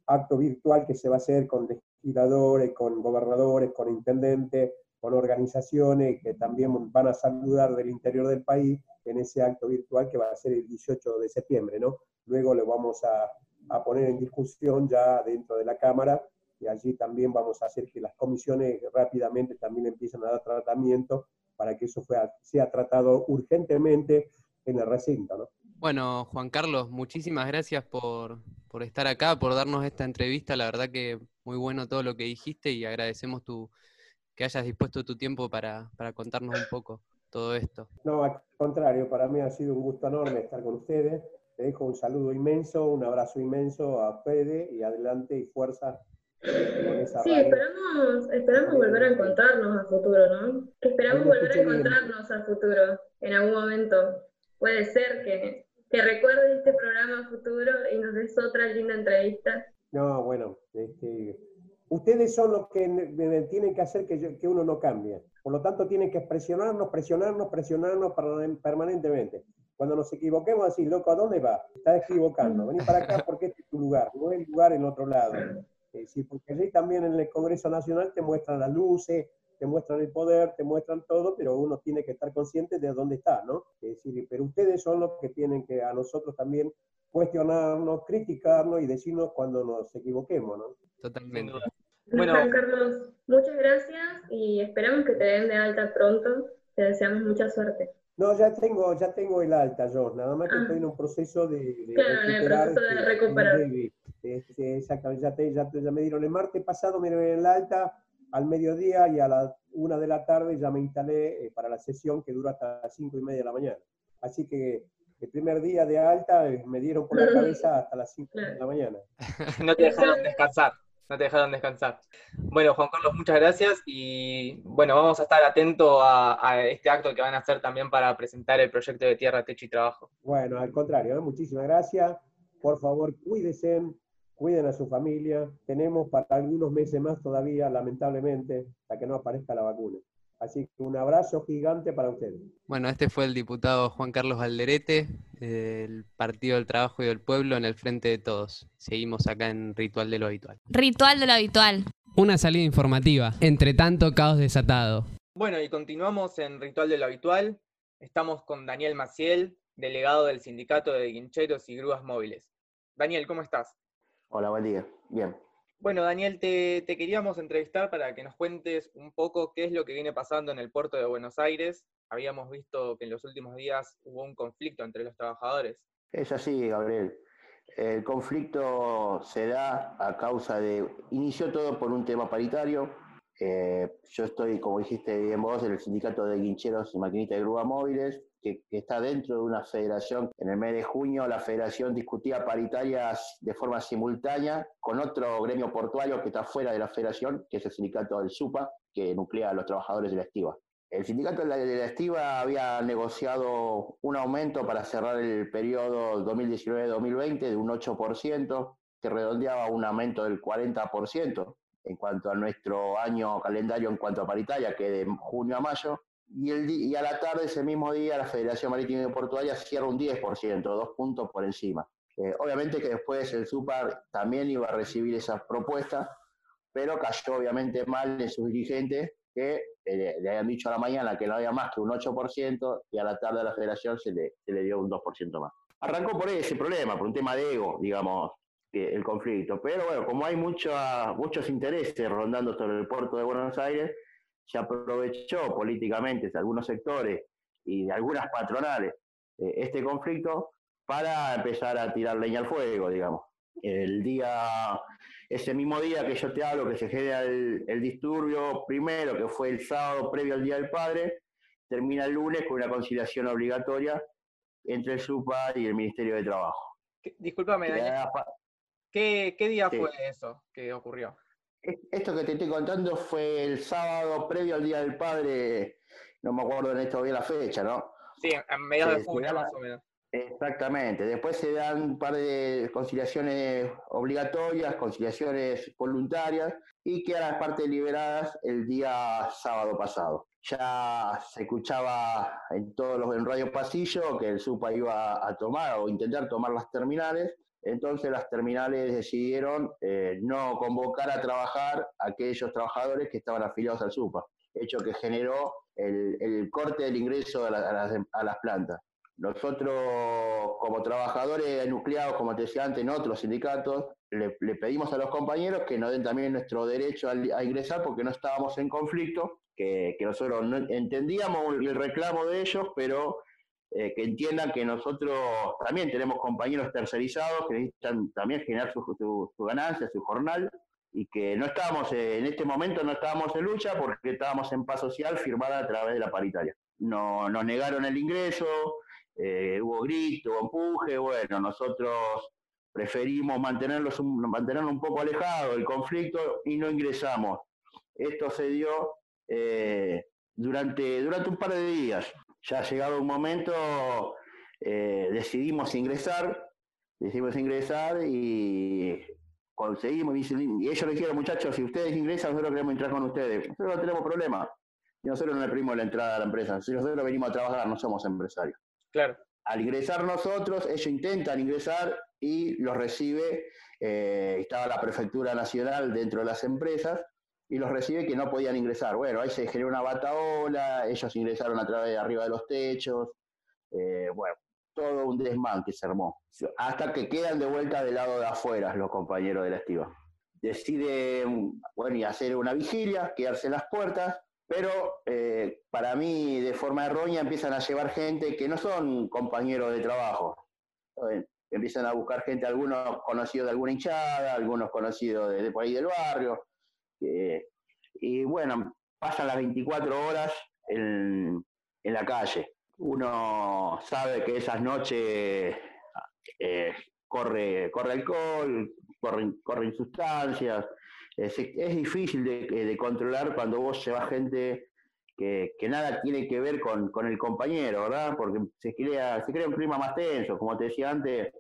acto virtual que se va a hacer con legisladores, con gobernadores, con intendentes, con organizaciones que también van a saludar del interior del país en ese acto virtual que va a ser el 18 de septiembre, ¿no? Luego lo vamos a, a poner en discusión ya dentro de la Cámara y allí también vamos a hacer que las comisiones rápidamente también empiecen a dar tratamiento para que eso sea tratado urgentemente en el recinto, ¿no? Bueno, Juan Carlos, muchísimas gracias por, por estar acá, por darnos esta entrevista. La verdad que muy bueno todo lo que dijiste y agradecemos tu, que hayas dispuesto tu tiempo para, contarnos un poco todo esto. No, al contrario, para mí ha sido un gusto enorme estar con ustedes. Te dejo un saludo inmenso, un abrazo inmenso a Fede y adelante y fuerza. sí, esperamos, esperamos volver a encontrarnos a futuro, ¿no? Esperamos volver a encontrarnos a futuro en algún momento. Puede ser que, que recuerdes este programa a futuro y nos des otra linda entrevista. No, bueno, este, Ustedes son los que tienen que hacer que, uno no cambie. Por lo tanto, tienen que presionarnos, presionarnos, presionarnos permanentemente. Cuando nos equivoquemos, decir, loco, ¿a dónde va? Estás equivocando. Vení para acá porque este es tu lugar, no es el lugar en otro lado. porque allí también en el Congreso Nacional te muestran las luces, te muestran el poder, te muestran todo, pero uno tiene que estar consciente de dónde está, ¿no? Es decir, pero ustedes son los que tienen que a nosotros también cuestionarnos, criticarnos y decirnos cuando nos equivoquemos, ¿no? Totalmente. Bueno, Juan Carlos, muchas gracias y esperamos que te den de alta pronto. Te deseamos mucha suerte. No, ya tengo, ya tengo el alta yo, nada más que ah. estoy en un proceso de, claro, en el proceso de recuperar. Este, exactamente, ya, ya, me dieron el martes pasado, me dieron el alta, al mediodía y a la una de la tarde ya me instalé eh, para la sesión que dura hasta las cinco y media de la mañana. Así que el primer día de alta eh, me dieron por la cabeza hasta las cinco de la mañana. No te dejaron descansar, no te dejaron descansar. Bueno, Juan Carlos, muchas gracias y bueno, vamos a estar atentos a, este acto que van a hacer también para presentar el proyecto de Tierra, Techo y Trabajo. Bueno, al contrario, muchísimas gracias. Por favor, cuídense, cuiden a su familia. Tenemos para algunos meses más todavía, lamentablemente, hasta que no aparezca la vacuna. Así que un abrazo gigante para ustedes. Bueno, este fue el diputado Juan Carlos Alderete, del Partido del Trabajo y del Pueblo en el Frente de Todos. Seguimos acá en Ritual de lo Habitual. Ritual de lo Habitual. Una salida informativa, entre tanto caos desatado. Bueno, y continuamos en Ritual de lo Habitual. Estamos con Daniel Maciel, delegado del Sindicato de Guincheros y Grúas Móviles. Daniel, ¿cómo estás? Hola, buen día. Bien. Bueno, Daniel, te, queríamos entrevistar para que nos cuentes un poco qué es lo que viene pasando en el puerto de Buenos Aires. Habíamos visto que en los últimos días hubo un conflicto entre los trabajadores. Es así, Gabriel. El conflicto se da a causa de... Inició todo por un tema paritario. Eh, yo estoy, como dijiste bien vos, en el sindicato de guincheros y maquinistas de grúa móviles que, está dentro de una federación. En el mes de junio la federación discutía paritarias de forma simultánea con otro gremio portuario que está fuera de la federación, que es el sindicato del SUPA, que nuclea a los trabajadores de la estiva. El sindicato de la, estiva había negociado un aumento para cerrar el periodo 2019-2020 de un 8%, que redondeaba un aumento del 40% en cuanto a nuestro año calendario en cuanto a paritaria, que de junio a mayo, y, el, y a la tarde, ese mismo día, la Federación Marítima y Portuaria cierra un 10%, dos puntos por encima. Eh, obviamente que después el SUPAR también iba a recibir esas propuestas, pero cayó obviamente mal en sus dirigentes que eh, le habían dicho a la mañana que no había más que un 8% y a la tarde a la federación se le, se le dio un 2% más. Arrancó por ese problema, por un tema de ego, digamos, el conflicto. Pero bueno, como hay muchos muchos intereses rondando sobre el puerto de Buenos Aires, se aprovechó políticamente de algunos sectores y de algunas patronales eh, este conflicto para empezar a tirar leña al fuego, digamos. El día, ese mismo día que yo te hablo, que se genera el, disturbio primero, que fue el sábado previo al Día del Padre, termina el lunes con una conciliación obligatoria entre el SUPA y el Ministerio de Trabajo. Disculpame, Daniel. ¿Qué, ¿Qué, día fue eso que ocurrió? Esto que te estoy contando fue el sábado previo al Día del Padre, no me acuerdo en esto bien la fecha, ¿no? Sí, a mediados de junio más o menos. Exactamente. Después se dan un par de conciliaciones obligatorias, conciliaciones voluntarias y quedan las partes liberadas el día sábado pasado. Ya se escuchaba en todos los en Radio Pasillo que el SUPA iba a tomar o intentar tomar las terminales entonces las terminales decidieron eh, no convocar a trabajar a aquellos trabajadores que estaban afiliados al SUPA, hecho que generó el, corte del ingreso a, las, plantas. Nosotros, como trabajadores nucleados, como te decía antes, en otros sindicatos, le, pedimos a los compañeros que nos den también nuestro derecho a, ingresar porque no estábamos en conflicto, que, nosotros no entendíamos el reclamo de ellos, pero eh, que entiendan que nosotros también tenemos compañeros tercerizados que necesitan también generar su, ganancia, su jornal, y que no estábamos, eh, en este momento no estábamos en lucha porque estábamos en paz social firmada a través de la paritaria. No, nos negaron el ingreso, eh, hubo grito, hubo empuje, bueno, nosotros preferimos mantenerlos mantenerlo un poco alejado del conflicto y no ingresamos. Esto se dio durante, durante un par de días ya ha llegado un momento, eh, decidimos ingresar, decidimos ingresar y conseguimos, y ellos le dijeron, muchachos, si ustedes ingresan, nosotros queremos entrar con ustedes. Nosotros no tenemos problema. Y nosotros no le pedimos la entrada a la empresa. Nosotros venimos a trabajar, no somos empresarios. Claro. Al ingresar nosotros, ellos intentan ingresar y los recibe, eh, estaba la Prefectura Nacional dentro de las empresas, y los recibe que no podían ingresar. Bueno, ahí se generó una bataola, ellos ingresaron a través de arriba de los techos, eh, bueno, todo un desmán que se armó. Hasta que quedan de vuelta del lado de afuera los compañeros de la estiva. Deciden, bueno, y hacer una vigilia, quedarse en las puertas, pero eh, para mí, de forma errónea, empiezan a llevar gente que no son compañeros de trabajo. Empiezan a buscar gente, algunos conocidos de alguna hinchada, algunos conocidos de por ahí del barrio, y bueno, pasan las 24 horas en, la calle. Uno sabe que esas noches eh, corre, corre alcohol, corren, corren sustancias. Es, difícil de, controlar cuando vos llevas gente que, nada tiene que ver con, el compañero, ¿verdad? Porque se crea, se crea un clima más tenso. Como te decía antes,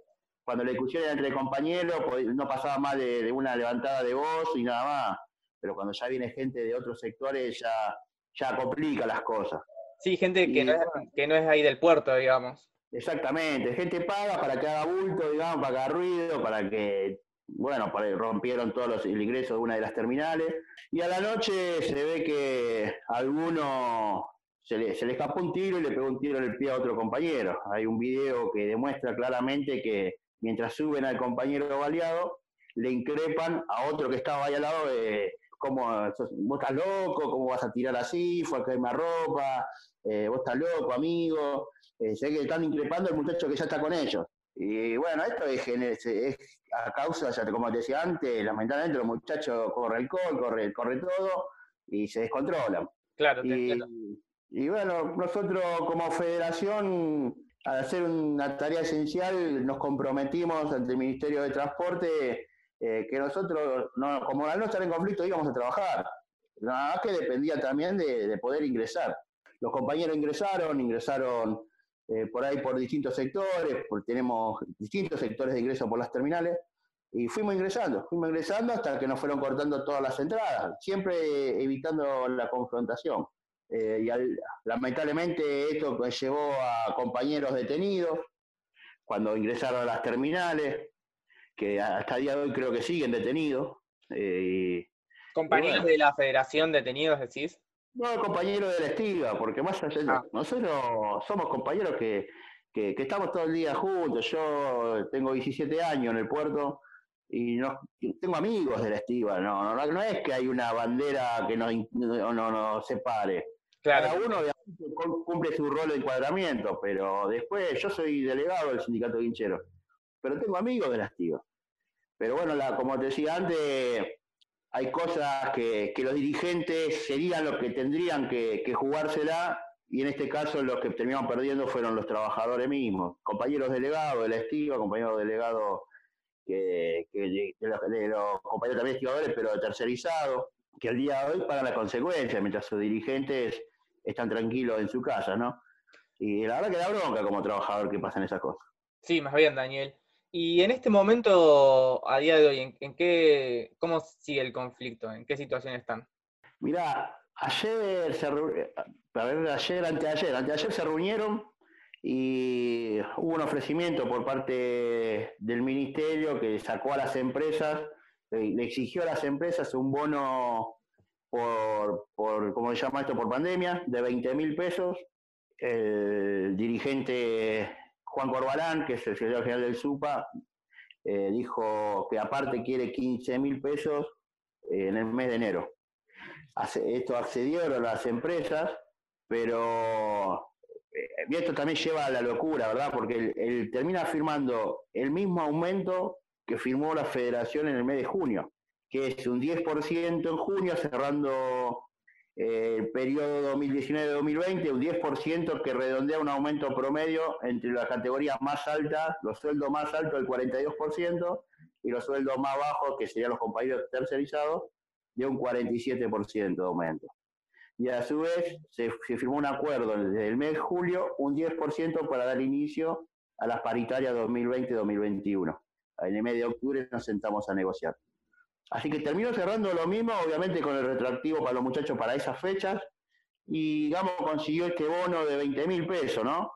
cuando la discusión era entre compañeros, pues, no pasaba más de, una levantada de voz y nada más. Pero cuando ya viene gente de otros sectores, ya, ya complica las cosas. Sí, gente que, no es, que no es ahí del puerto, digamos. Exactamente, gente paga para que haga bulto, digamos, para que haga ruido, para que, bueno, rompieron todos los, el ingreso de una de las terminales. Y a la noche se ve que alguno se le, se le escapó un tiro y le pegó un tiro en el pie a otro compañero. Hay un video que demuestra claramente que mientras suben al compañero baleado, le increpan a otro que estaba ahí al lado de cómo vos estás loco, cómo vas a tirar así, fue a caerme ropa, eh, vos estás loco, amigo. Eh, sé que están increpando al muchacho que ya está con ellos. Y bueno, esto es, es, a causa, ya como te decía antes, lamentablemente los muchachos corren alcohol, corre, corre todo y se descontrolan. Claro, y, y bueno, nosotros como federación al hacer una tarea esencial, nos comprometimos ante el Ministerio de Transporte eh, que nosotros, como al no estar en conflicto, íbamos a trabajar. Nada más que dependía también de, poder ingresar. Los compañeros ingresaron, ingresaron eh, por ahí por distintos sectores, porque tenemos distintos sectores de ingreso por las terminales, y fuimos ingresando, fuimos ingresando hasta que nos fueron cortando todas las entradas, siempre evitando la confrontación. Eh, y lamentablemente esto llevó a compañeros detenidos cuando ingresaron a las terminales, que hasta el día de hoy creo que siguen detenidos. Eh, ¿Compañeros de la federación detenidos decís? No, compañeros de la estiva, porque más allá ah. nosotros somos compañeros que, estamos todo el día juntos. Yo tengo 17 años en el puerto y no, tengo amigos de la estiva. No, no, no es que hay una bandera que nos, no, nos separe. Cada uno cumple su rol de encuadramiento, pero después yo soy delegado del sindicato guinchero, pero tengo amigos de las tías. Pero bueno, la, como te decía antes, hay cosas que, los dirigentes serían los que tendrían que, jugársela y en este caso los que terminaron perdiendo fueron los trabajadores mismos, compañeros delegados de la estiva, compañeros delegados que, de, los, compañeros también estimadores, pero tercerizados, que al día de hoy pagan las consecuencias, mientras sus dirigentes están tranquilos en su casa, ¿no? Y la verdad que da bronca como trabajador que pasan esas cosas. Sí, más bien, Daniel. Y en este momento, a día de hoy, ¿en, qué, ¿cómo sigue el conflicto? ¿En qué situación están? Mirá, ayer, se, a ayer, anteayer, anteayer se reunieron y hubo un ofrecimiento por parte del ministerio que sacó a las empresas, le exigió a las empresas un bono por, por ¿cómo se llama esto? Por pandemia, de 20 mil pesos. El dirigente Juan Corbalán, que es el secretario general del SUPA, eh, dijo que aparte quiere 15 mil pesos eh, en el mes de enero. esto accedieron las empresas, pero eh, esto también lleva a la locura, ¿verdad? Porque él termina firmando el mismo aumento que firmó la federación en el mes de junio que es un 10% en junio, cerrando eh, el periodo 2019-2020, un 10% que redondea un aumento promedio entre las categorías más altas, los sueldos más altos del 42% y los sueldos más bajos, que serían los compañeros tercerizados, de un 47% de aumento. Y a su vez se, se, firmó un acuerdo desde el mes de julio, un 10% para dar inicio a las paritarias 2020-2021. En el mes de octubre nos sentamos a negociar. Así que terminó cerrando lo mismo, obviamente con el retroactivo para los muchachos para esas fechas, y digamos consiguió este bono de 20 mil pesos, ¿no?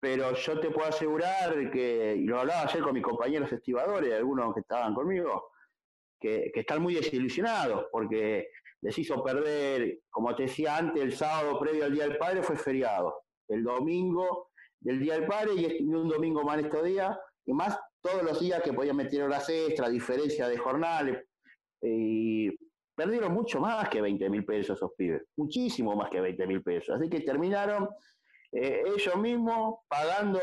Pero yo te puedo asegurar que, y lo hablaba ayer con mis compañeros estibadores, algunos que estaban conmigo, que, están muy desilusionados porque les hizo perder, como te decía antes, el sábado previo al Día del Padre fue feriado, el domingo del Día del Padre y este, un domingo más estos días, y más todos los días que podían meter horas extra, diferencia de jornales, y perdieron mucho más que 20 mil pesos esos pibes, muchísimo más que 20 mil pesos. Así que terminaron eh, ellos mismos pagando,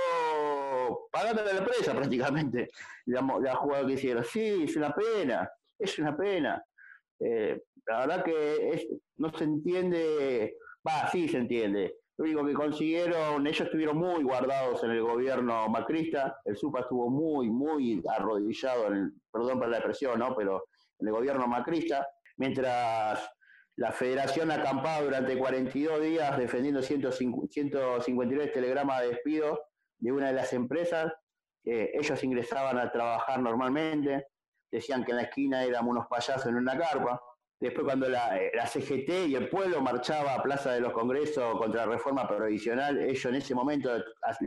pagando la empresa prácticamente la, la jugada que hicieron. Sí, es una pena, es una pena. Eh, la verdad que no se entiende, va, sí se entiende. Lo único que consiguieron, ellos estuvieron muy guardados en el gobierno macrista, el SUPA estuvo muy, muy arrodillado, en perdón por la expresión, ¿no? pero el gobierno macrista, mientras la federación acampaba durante 42 días defendiendo 153 telegramas de despido de una de las empresas, ellos ingresaban a trabajar normalmente, decían que en la esquina éramos unos payasos en una carpa. Después cuando la, eh, CGT y el pueblo marchaba a Plaza de los Congresos contra la reforma provisional, ellos en ese momento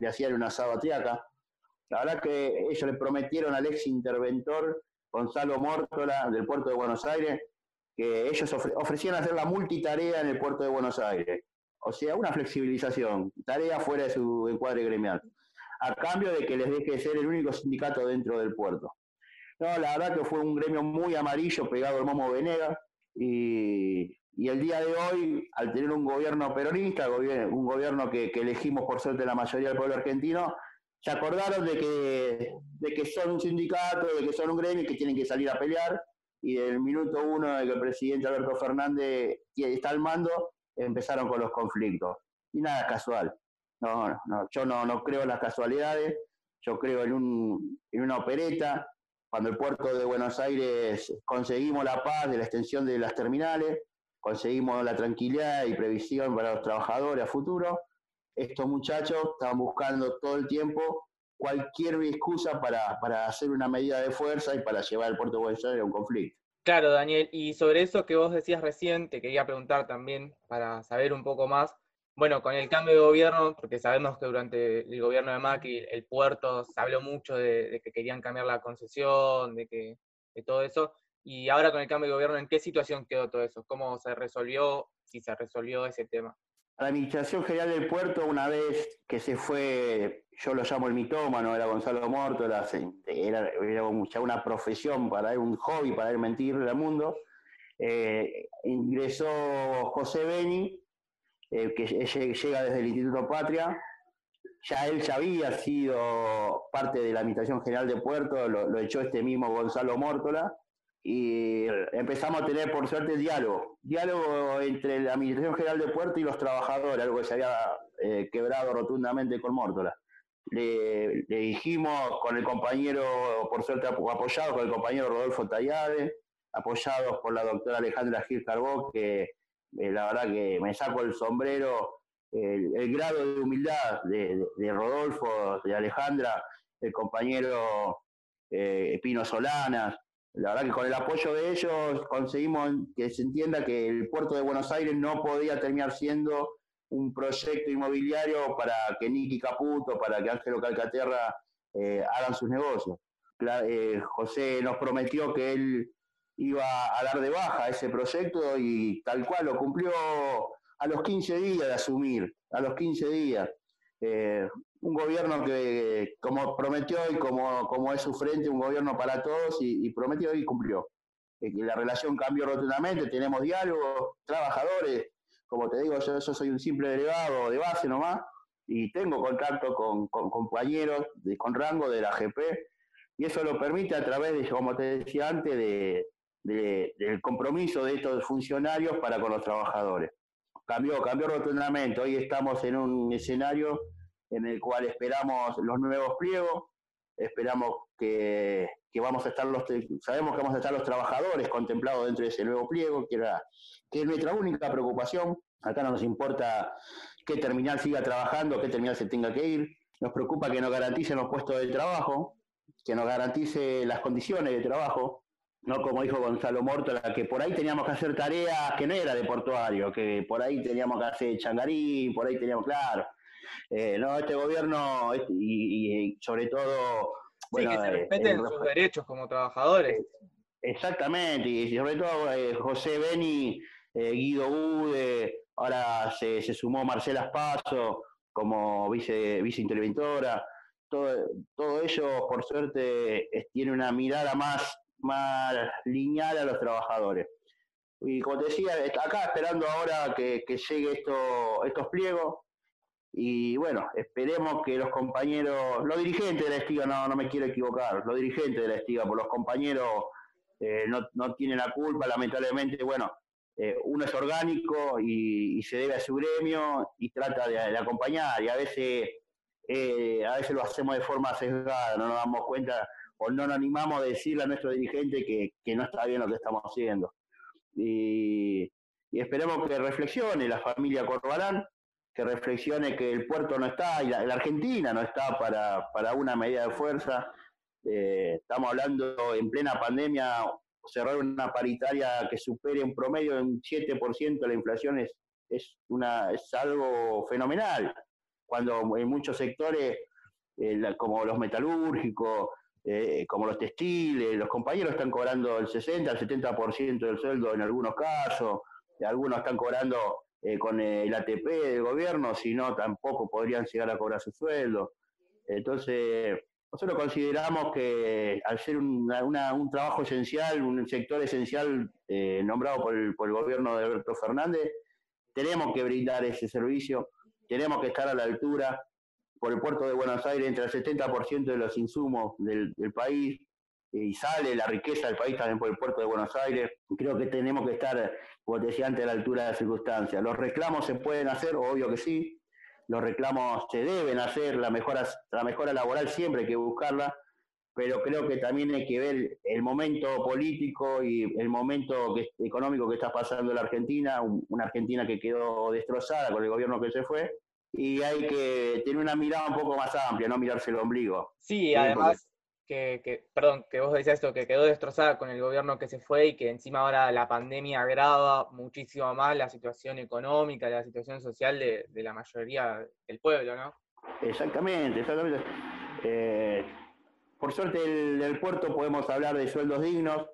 le hacían una asado La verdad que ellos le prometieron al ex interventor Gonzalo Mórtola del puerto de Buenos Aires que ellos ofrecían hacer la multitarea en el puerto de Buenos Aires. O sea, una flexibilización, tarea fuera de su encuadre gremial, a cambio de que les deje de ser el único sindicato dentro del puerto. No, la verdad que fue un gremio muy amarillo pegado al Momo Venega y, el día de hoy, al tener un gobierno peronista, un gobierno que, elegimos por suerte la mayoría del pueblo argentino, se acordaron de que, de que son un sindicato, de que son un gremio y que tienen que salir a pelear. Y del minuto uno de que el presidente Alberto Fernández está al mando, empezaron con los conflictos. Y nada casual. No, no, yo no, no creo en las casualidades, yo creo en, un, en una opereta, cuando el puerto de Buenos Aires conseguimos la paz de la extensión de las terminales, conseguimos la tranquilidad y previsión para los trabajadores a futuro, estos muchachos estaban buscando todo el tiempo cualquier excusa para, para hacer una medida de fuerza y para llevar al puerto de Buenos Aires a un conflicto. Claro, Daniel, y sobre eso que vos decías recién, te quería preguntar también para saber un poco más, bueno, con el cambio de gobierno, porque sabemos que durante el gobierno de Macri el puerto se habló mucho de, que querían cambiar la concesión, de que de todo eso, y ahora con el cambio de gobierno, ¿en qué situación quedó todo eso? ¿Cómo se resolvió, si se resolvió ese tema? La Administración General del Puerto, una vez que se fue, yo lo llamo el mitómano, era Gonzalo Morto, era, era, ya una profesión para él, un hobby para él mentirle al mundo, eh, ingresó José Beni, eh, que llega desde el Instituto Patria. Ya él ya había sido parte de la Administración General de Puerto, lo, echó este mismo Gonzalo Mórtola, y empezamos a tener, por suerte, diálogo. Diálogo entre la Administración General de Puerto y los trabajadores, algo que se había eh, quebrado rotundamente con Mórtola. Le, dijimos con el compañero, por suerte apoyado con el compañero Rodolfo Tallade, apoyados por la doctora Alejandra Gil Carbó, que eh, la verdad que me saco el sombrero, el, grado de humildad de, Rodolfo, de Alejandra, el compañero eh, Pino Solanas. La verdad que con el apoyo de ellos conseguimos que se entienda que el puerto de Buenos Aires no podía terminar siendo un proyecto inmobiliario para que Nicky Caputo, para que Ángelo Calcaterra eh, hagan sus negocios. José nos prometió que él iba a dar de baja ese proyecto y tal cual lo cumplió a los 15 días de asumir, a los 15 días. Eh, un gobierno que, como prometió y como, como es su frente, un gobierno para todos y, prometió y cumplió. Eh, la relación cambió rotundamente, tenemos diálogo, trabajadores, como te digo, yo, soy un simple delegado de base nomás y tengo contacto con, compañeros de, con rango de la GP y eso lo permite a través de, como te decía antes, de, del compromiso de estos funcionarios para con los trabajadores. Cambió, cambió rotundamente. Hoy estamos en un escenario en el cual esperamos los nuevos pliegos, esperamos que, vamos a estar los, sabemos que vamos a estar los trabajadores contemplados dentro de ese nuevo pliego, que, era, que es nuestra única preocupación. Acá no nos importa qué terminal siga trabajando, qué terminal se tenga que ir. Nos preocupa que nos garanticen los puestos de trabajo, que nos garantice las condiciones de trabajo, no como dijo Gonzalo Mortola, que por ahí teníamos que hacer tareas que no era de portuario, que por ahí teníamos que hacer changarín, por ahí teníamos, claro. Eh, no, este gobierno, y, sobre todo... Bueno, que se eh, respeten sus derechos como trabajadores. Exactamente, y sobre todo eh, José Beni, Guido Ude, ahora se, sumó Marcela Espaso como vice, viceinterventora. Todo, todo ello, por suerte, tiene una mirada más más lineal a los trabajadores. Y como te decía, acá esperando ahora que, que llegue esto, estos pliegos. Y bueno, esperemos que los compañeros, los dirigentes de la estiga, no, no me quiero equivocar, los dirigentes de la estiga, por los compañeros eh, no, no tiene la culpa, lamentablemente, bueno, eh, uno es orgánico y, se debe a su gremio y trata de, acompañar y a veces, eh, a veces lo hacemos de forma sesgada, no nos damos cuenta o no nos animamos a decirle a nuestro dirigente que, no está bien lo que estamos haciendo. Y, esperemos que reflexione la familia Corbalán, que reflexione que el puerto no está y la, Argentina no está para, una medida de fuerza. Eh, estamos hablando en plena pandemia, cerrar una paritaria que supere un promedio de un 7% de la inflación es, es, una, es algo fenomenal. Cuando en muchos sectores, eh, como los metalúrgicos, eh, como los textiles, los compañeros están cobrando el 60, el 70% del sueldo en algunos casos, algunos están cobrando eh, con el ATP del gobierno, si no tampoco podrían llegar a cobrar su sueldo. Entonces, nosotros consideramos que al ser un trabajo esencial, un sector esencial eh, nombrado por el, gobierno de Alberto Fernández, tenemos que brindar ese servicio, tenemos que estar a la altura. Por el puerto de Buenos Aires entre el 70% de los insumos del, país y sale la riqueza del país también por el puerto de Buenos Aires. Creo que tenemos que estar, como te decía antes, a la altura de las circunstancias. Los reclamos se pueden hacer, obvio que sí, los reclamos se deben hacer, la mejora, la mejora laboral siempre hay que buscarla, pero creo que también hay que ver el momento político y el momento económico que está pasando en la Argentina, una Argentina que quedó destrozada con el gobierno que se fue, y hay que tener una mirada un poco más amplia, no mirarse el ombligo. Sí, además que, perdón, que vos decías esto, que quedó destrozada con el gobierno que se fue y que encima ahora la pandemia agrava muchísimo más la situación económica, la situación social de, la mayoría del pueblo, ¿no? Exactamente, exactamente. Eh, por suerte del, puerto podemos hablar de sueldos dignos,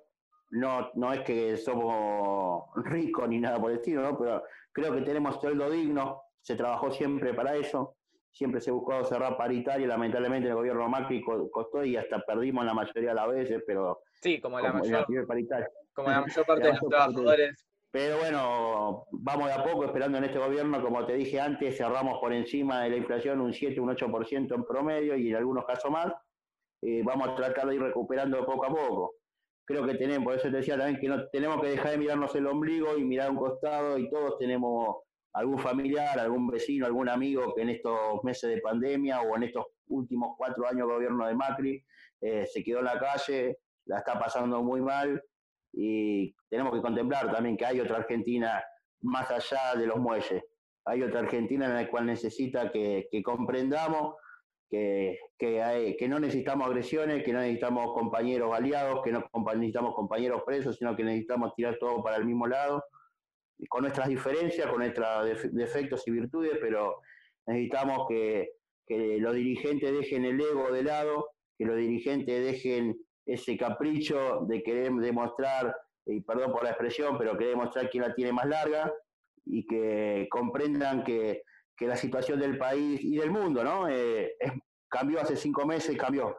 no, no es que somos ricos ni nada por el estilo, ¿no? pero creo que tenemos sueldo digno, se trabajó siempre para eso siempre se ha buscado cerrar paritaria, lamentablemente el gobierno Macri costó y hasta perdimos la mayoría de las veces, pero... Sí, como la, mayor, como la mayor parte de los trabajadores. Pero bueno, vamos de a poco esperando en este gobierno, como te dije antes, cerramos por encima de la inflación un 7, un 8% en promedio y en algunos casos más. Eh, vamos a tratar de ir recuperando poco a poco. Creo que tenemos, por eso te decía también que no tenemos que dejar de mirarnos el ombligo y mirar un costado y todos tenemos algún familiar, algún vecino, algún amigo que en estos meses de pandemia o en estos últimos cuatro años de gobierno de Macri eh, se quedó en la calle, la está pasando muy mal y tenemos que contemplar también que hay otra Argentina más allá de los muelles. Hay otra Argentina en la cual necesita que, comprendamos que, que, no necesitamos agresiones, que no necesitamos compañeros aliados, que no necesitamos compañeros presos, sino que necesitamos tirar todo para el mismo lado con nuestras diferencias, con nuestros defectos y virtudes, pero necesitamos que, los dirigentes dejen el ego de lado, que los dirigentes dejen ese capricho de querer demostrar, y perdón por la expresión, pero querer demostrar quién la tiene más larga y que comprendan que, la situación del país y del mundo, ¿no? Eh, cambió hace cinco meses, cambió.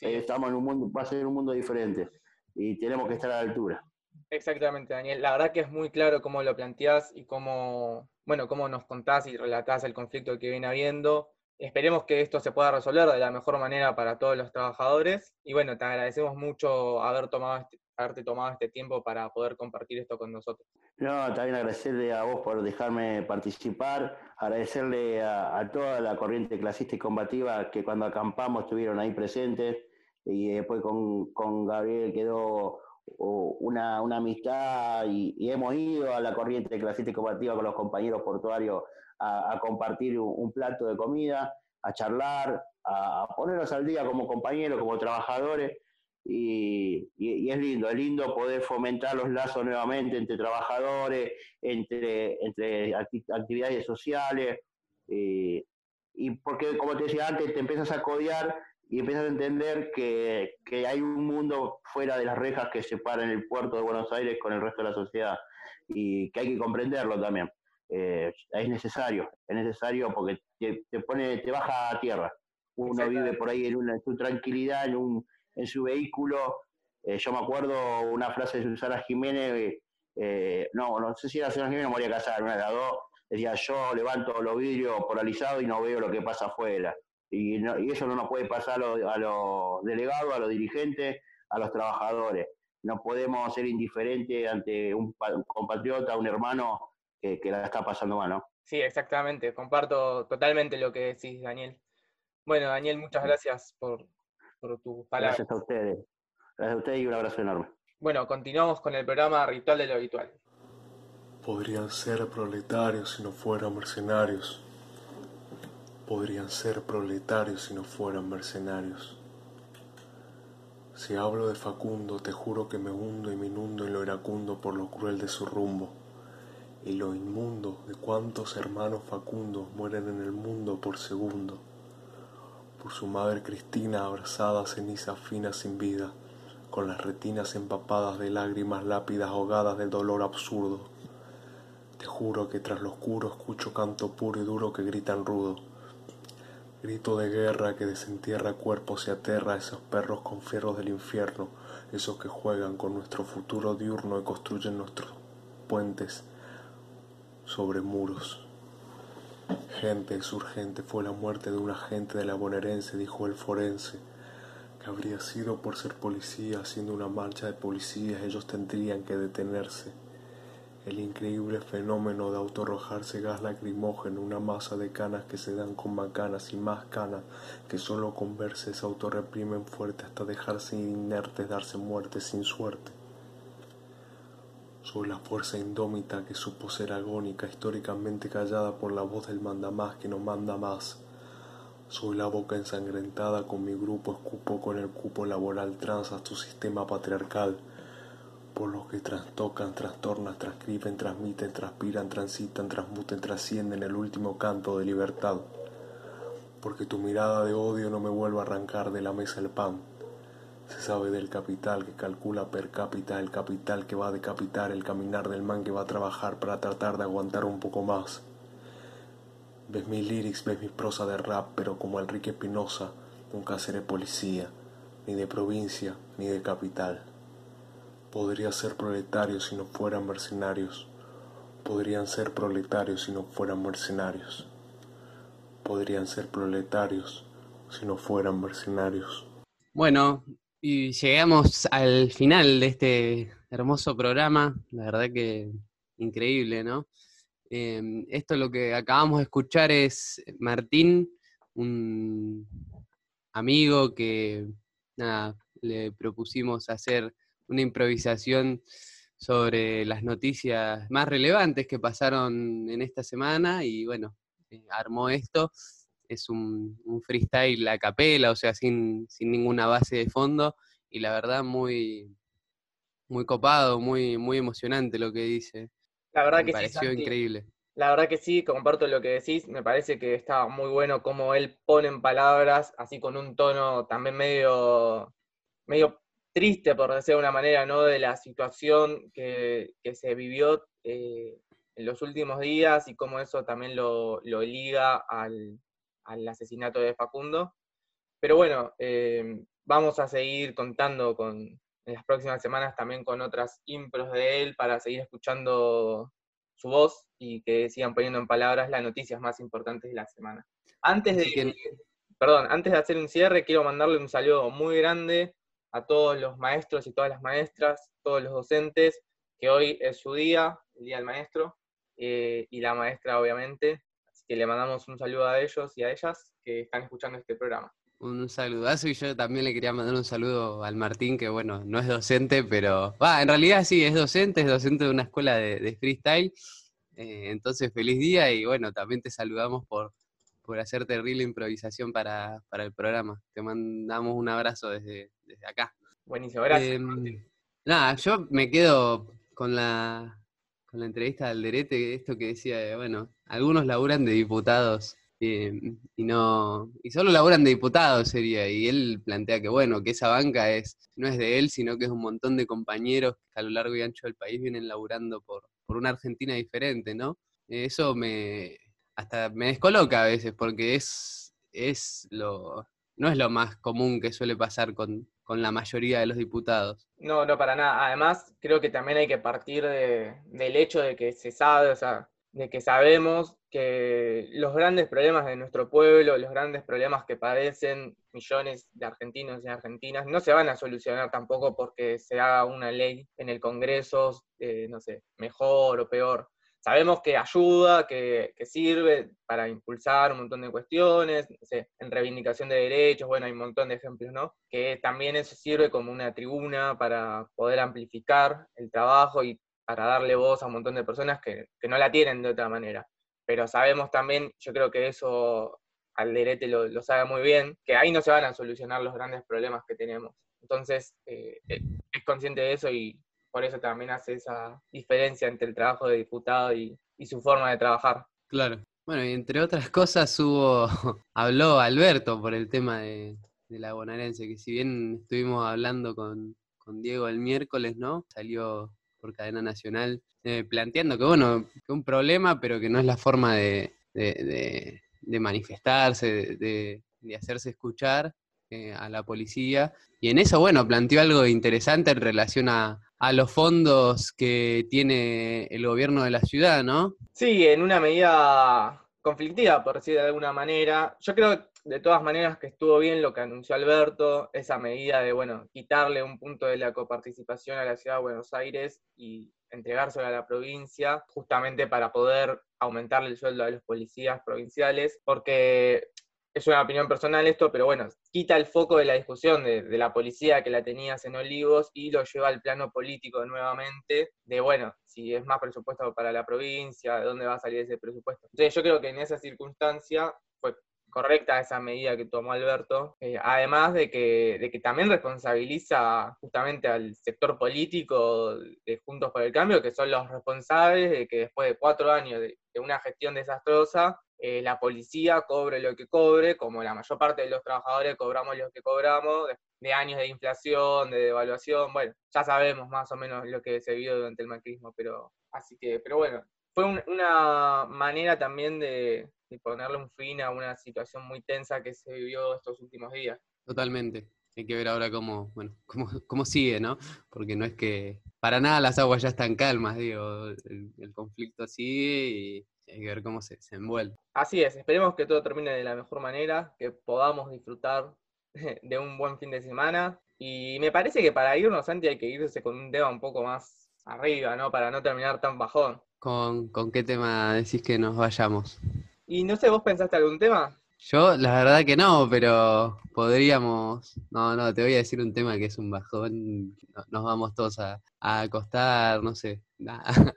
Eh, estamos en un mundo, va a ser un mundo diferente y tenemos que estar a la altura. Exactamente, Daniel. La verdad que es muy claro cómo lo planteás y cómo, bueno, cómo nos contás y relatás el conflicto que viene habiendo. Esperemos que esto se pueda resolver de la mejor manera para todos los trabajadores. Y bueno, te agradecemos mucho haber tomado este, haberte tomado este tiempo para poder compartir esto con nosotros. No, también agradecerle a vos por dejarme participar, agradecerle a, toda la corriente clasista y combativa que cuando acampamos estuvieron ahí presentes y después con, con Gabriel quedó una, una amistad y, hemos ido a la corriente clasista y combativa con los compañeros portuarios a, compartir un, plato de comida, a charlar, a, ponernos al día como compañeros, como trabajadores. Y, es lindo, es lindo poder fomentar los lazos nuevamente entre trabajadores, entre, entre actividades sociales. Eh, y porque, como te decía antes, te empiezas a codiar y empiezas a entender que, hay un mundo fuera de las rejas que separan el puerto de Buenos Aires con el resto de la sociedad y que hay que comprenderlo también. Eh, es necesario, es necesario porque te, pone, te baja a tierra. Uno vive por ahí en, una, su tranquilidad, en, un, en su vehículo. Eh, yo me acuerdo una frase de Susana Jiménez, eh, no, no sé si era Susana Jiménez o María Casar, una de las dos, decía yo levanto los vidrios polarizados y no veo lo que pasa afuera. Y, eso no nos puede pasar a los, delegados, a los dirigentes, a los trabajadores. no podemos ser indiferentes ante un, compatriota, un hermano que, la está pasando mal, ¿no? Sí, exactamente. Comparto totalmente lo que decís, Daniel. Bueno, Daniel, muchas gracias por, por tus palabras. Gracias a ustedes. Gracias a ustedes y un abrazo enorme. Bueno, continuamos con el programa Ritual de lo Habitual. Podrían ser proletarios si no fueran mercenarios. Podrían ser proletarios si no fueran mercenarios. Si hablo de Facundo, te juro que me hundo y me inundo en lo iracundo por lo cruel de su rumbo, y lo inmundo de cuántos hermanos Facundo mueren en el mundo por segundo, por su madre Cristina abrazada ceniza fina sin vida, con las retinas empapadas de lágrimas lápidas ahogadas de dolor absurdo. Te juro que tras lo oscuro escucho canto puro y duro que gritan rudo Grito de guerra que desentierra cuerpos y aterra a esos perros con fierros del infierno, esos que juegan con nuestro futuro diurno y construyen nuestros puentes sobre muros. Gente es urgente, fue la muerte de un agente de la bonaerense, dijo el forense, que habría sido por ser policía, haciendo una marcha de policías, ellos tendrían que detenerse el increíble fenómeno de autorrojarse gas lacrimógeno, una masa de canas que se dan con macanas y más canas que solo con verse se autorreprimen fuerte hasta dejarse inertes, darse muerte sin suerte. Soy la fuerza indómita que supo ser agónica, históricamente callada por la voz del mandamás que no manda más. Soy la boca ensangrentada con mi grupo, escupo con el cupo laboral trans a tu sistema patriarcal por los que trastocan, trastornan, transcriben, transmiten, transpiran, transitan, transmuten, trascienden el último canto de libertad. Porque tu mirada de odio no me vuelva a arrancar de la mesa el pan. Se sabe del capital que calcula per cápita, el capital que va a decapitar, el caminar del man que va a trabajar para tratar de aguantar un poco más. Ves mis lyrics, ves mi prosa de rap, pero como Enrique Espinosa, nunca seré policía, ni de provincia, ni de capital. Podría ser proletarios si no fueran mercenarios. Podrían ser proletarios si no fueran mercenarios. Podrían ser proletarios si no fueran mercenarios. Bueno, y llegamos al final de este hermoso programa. La verdad que increíble, ¿no? Em, esto lo que acabamos de escuchar es Martín, un amigo que nada, le propusimos hacer una improvisación sobre las noticias más relevantes que pasaron en esta semana y bueno, eh, armó esto. Es un, freestyle a capela, o sea, sin, ninguna base de fondo y la verdad muy, muy copado, muy, muy emocionante lo que dice. La verdad me que pareció increíble. La verdad que sí, comparto lo que decís. Me parece que está muy bueno cómo él pone en palabras, así con un tono también medio, medio triste, por decir de una manera, ¿no? de la situación que, se vivió eh, en los últimos días y cómo eso también lo, liga al, asesinato de Facundo. Pero bueno, eh, vamos a seguir contando con, en las próximas semanas también con otras impros de él para seguir escuchando su voz y que sigan poniendo en palabras las noticias más importantes de la semana. Antes de, perdón, antes de hacer un cierre, quiero mandarle un saludo muy grande a todos los maestros y todas las maestras, todos los docentes, que hoy es su día, el Día del Maestro, eh, y la maestra obviamente. Así que le mandamos un saludo a ellos y a ellas que están escuchando este programa. Un saludazo y yo también le quería mandar un saludo al Martín, que bueno, no es docente, pero va, en realidad sí, es docente, es docente de una escuela de, freestyle. Eh, entonces, feliz día y bueno, también te saludamos por, por hacer terrible improvisación para, el programa. Te mandamos un abrazo desde, acá. Buenísimo, gracias. Em, nada, yo me quedo con la, con la entrevista de Alderete, esto que decía, bueno, algunos laburan de diputados em, y no y solo laburan de diputados sería y él plantea que bueno que esa banca es no es de él sino que es un montón de compañeros que a lo largo y ancho del país vienen laburando por por una Argentina diferente no eso me hasta me descoloca a veces porque es, es lo, no es lo más común que suele pasar con, la mayoría de los diputados. No, no, para nada. Además, creo que también hay que partir del hecho de que se sabe, o sea, de que sabemos que los grandes problemas de nuestro pueblo, los grandes problemas que padecen millones de argentinos y argentinas, no se van a solucionar tampoco porque se haga una ley en el Congreso, eh, no sé, mejor o peor. Sabemos que ayuda, que, sirve para impulsar un montón de cuestiones, en reivindicación de derechos, bueno, hay un montón de ejemplos, ¿no? Que también eso sirve como una tribuna para poder amplificar el trabajo y para darle voz a un montón de personas que, no la tienen de otra manera. Pero sabemos también, yo creo que eso Alderete lo, lo sabe muy bien, que ahí no se van a solucionar los grandes problemas que tenemos. Entonces, eh, eh, es consciente de eso y por eso también hace esa diferencia entre el trabajo de diputado y, su forma de trabajar. Claro. Bueno, y entre otras cosas hubo, habló Alberto por el tema de, la bonaerense, que si bien estuvimos hablando con, Diego el miércoles, ¿no? Salió por cadena nacional, eh, planteando que, bueno, que un problema, pero que no es la forma de, manifestarse, de, hacerse escuchar eh, a la policía. Y en eso, bueno, planteó algo interesante en relación a, a los fondos que tiene el gobierno de la ciudad, ¿no? Sí, en una medida conflictiva, por decir de alguna manera. Yo creo de todas maneras que estuvo bien lo que anunció Alberto, esa medida de, bueno, quitarle un punto de la coparticipación a la ciudad de Buenos Aires y entregárselo a la provincia, justamente para poder aumentarle el sueldo a los policías provinciales, porque es una opinión personal esto, pero bueno, quita el foco de la discusión de, la policía que la tenías en Olivos y lo lleva al plano político nuevamente, de bueno, si es más presupuesto para la provincia, de dónde va a salir ese presupuesto. Entonces yo creo que en esa circunstancia fue correcta esa medida que tomó Alberto, eh, además de que, de que también responsabiliza justamente al sector político de Juntos por el Cambio, que son los responsables de que después de cuatro años de, una gestión desastrosa, eh, la policía cobre lo que cobre, como la mayor parte de los trabajadores cobramos lo que cobramos, de, años de inflación, de devaluación, bueno, ya sabemos más o menos lo que se vio durante el macrismo, pero así que, pero bueno, fue una manera también de, ponerle un fin a una situación muy tensa que se vivió estos últimos días. Totalmente. Hay que ver ahora cómo, bueno, cómo, cómo sigue, ¿no? Porque no es que para nada las aguas ya están calmas, digo, el, conflicto sigue y hay que ver cómo se, se, envuelve. Así es, esperemos que todo termine de la mejor manera, que podamos disfrutar de un buen fin de semana. Y me parece que para irnos, Santi, hay que irse con un tema un poco más arriba, ¿no? Para no terminar tan bajón. ¿Con, con qué tema decís que nos vayamos? Y no sé, ¿vos pensaste algún tema? Yo, la verdad que no, pero podríamos. No, no, te voy a decir un tema que es un bajón. Nos vamos todos a, acostar, no sé,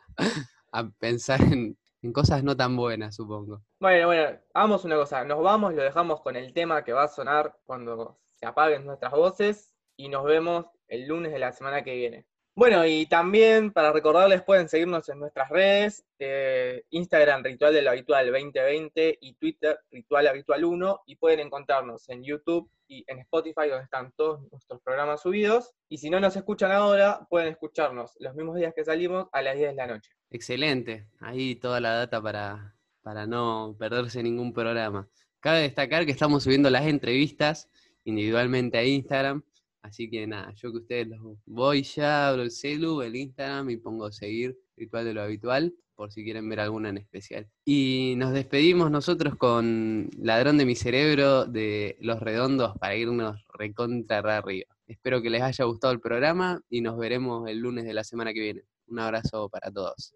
a, pensar en, cosas no tan buenas, supongo. Bueno, bueno, hagamos una cosa. Nos vamos, lo dejamos con el tema que va a sonar cuando se apaguen nuestras voces y nos vemos el lunes de la semana que viene. Bueno, y también para recordarles pueden seguirnos en nuestras redes, eh, Instagram Ritual del Habitual 2020 y Twitter Ritual Habitual 1 y pueden encontrarnos en YouTube y en Spotify donde están todos nuestros programas subidos. Y si no nos escuchan ahora, pueden escucharnos los mismos días que salimos a las 10 de la noche. Excelente, ahí toda la data para, para no perderse ningún programa. Cabe destacar que estamos subiendo las entrevistas individualmente a Instagram Así que nada, yo que ustedes los voy ya, abro el celu, el Instagram y pongo seguir ritual de lo habitual, por si quieren ver alguna en especial. Y nos despedimos nosotros con Ladrón de mi cerebro de Los Redondos para irnos recontra arriba. Espero que les haya gustado el programa y nos veremos el lunes de la semana que viene. Un abrazo para todos.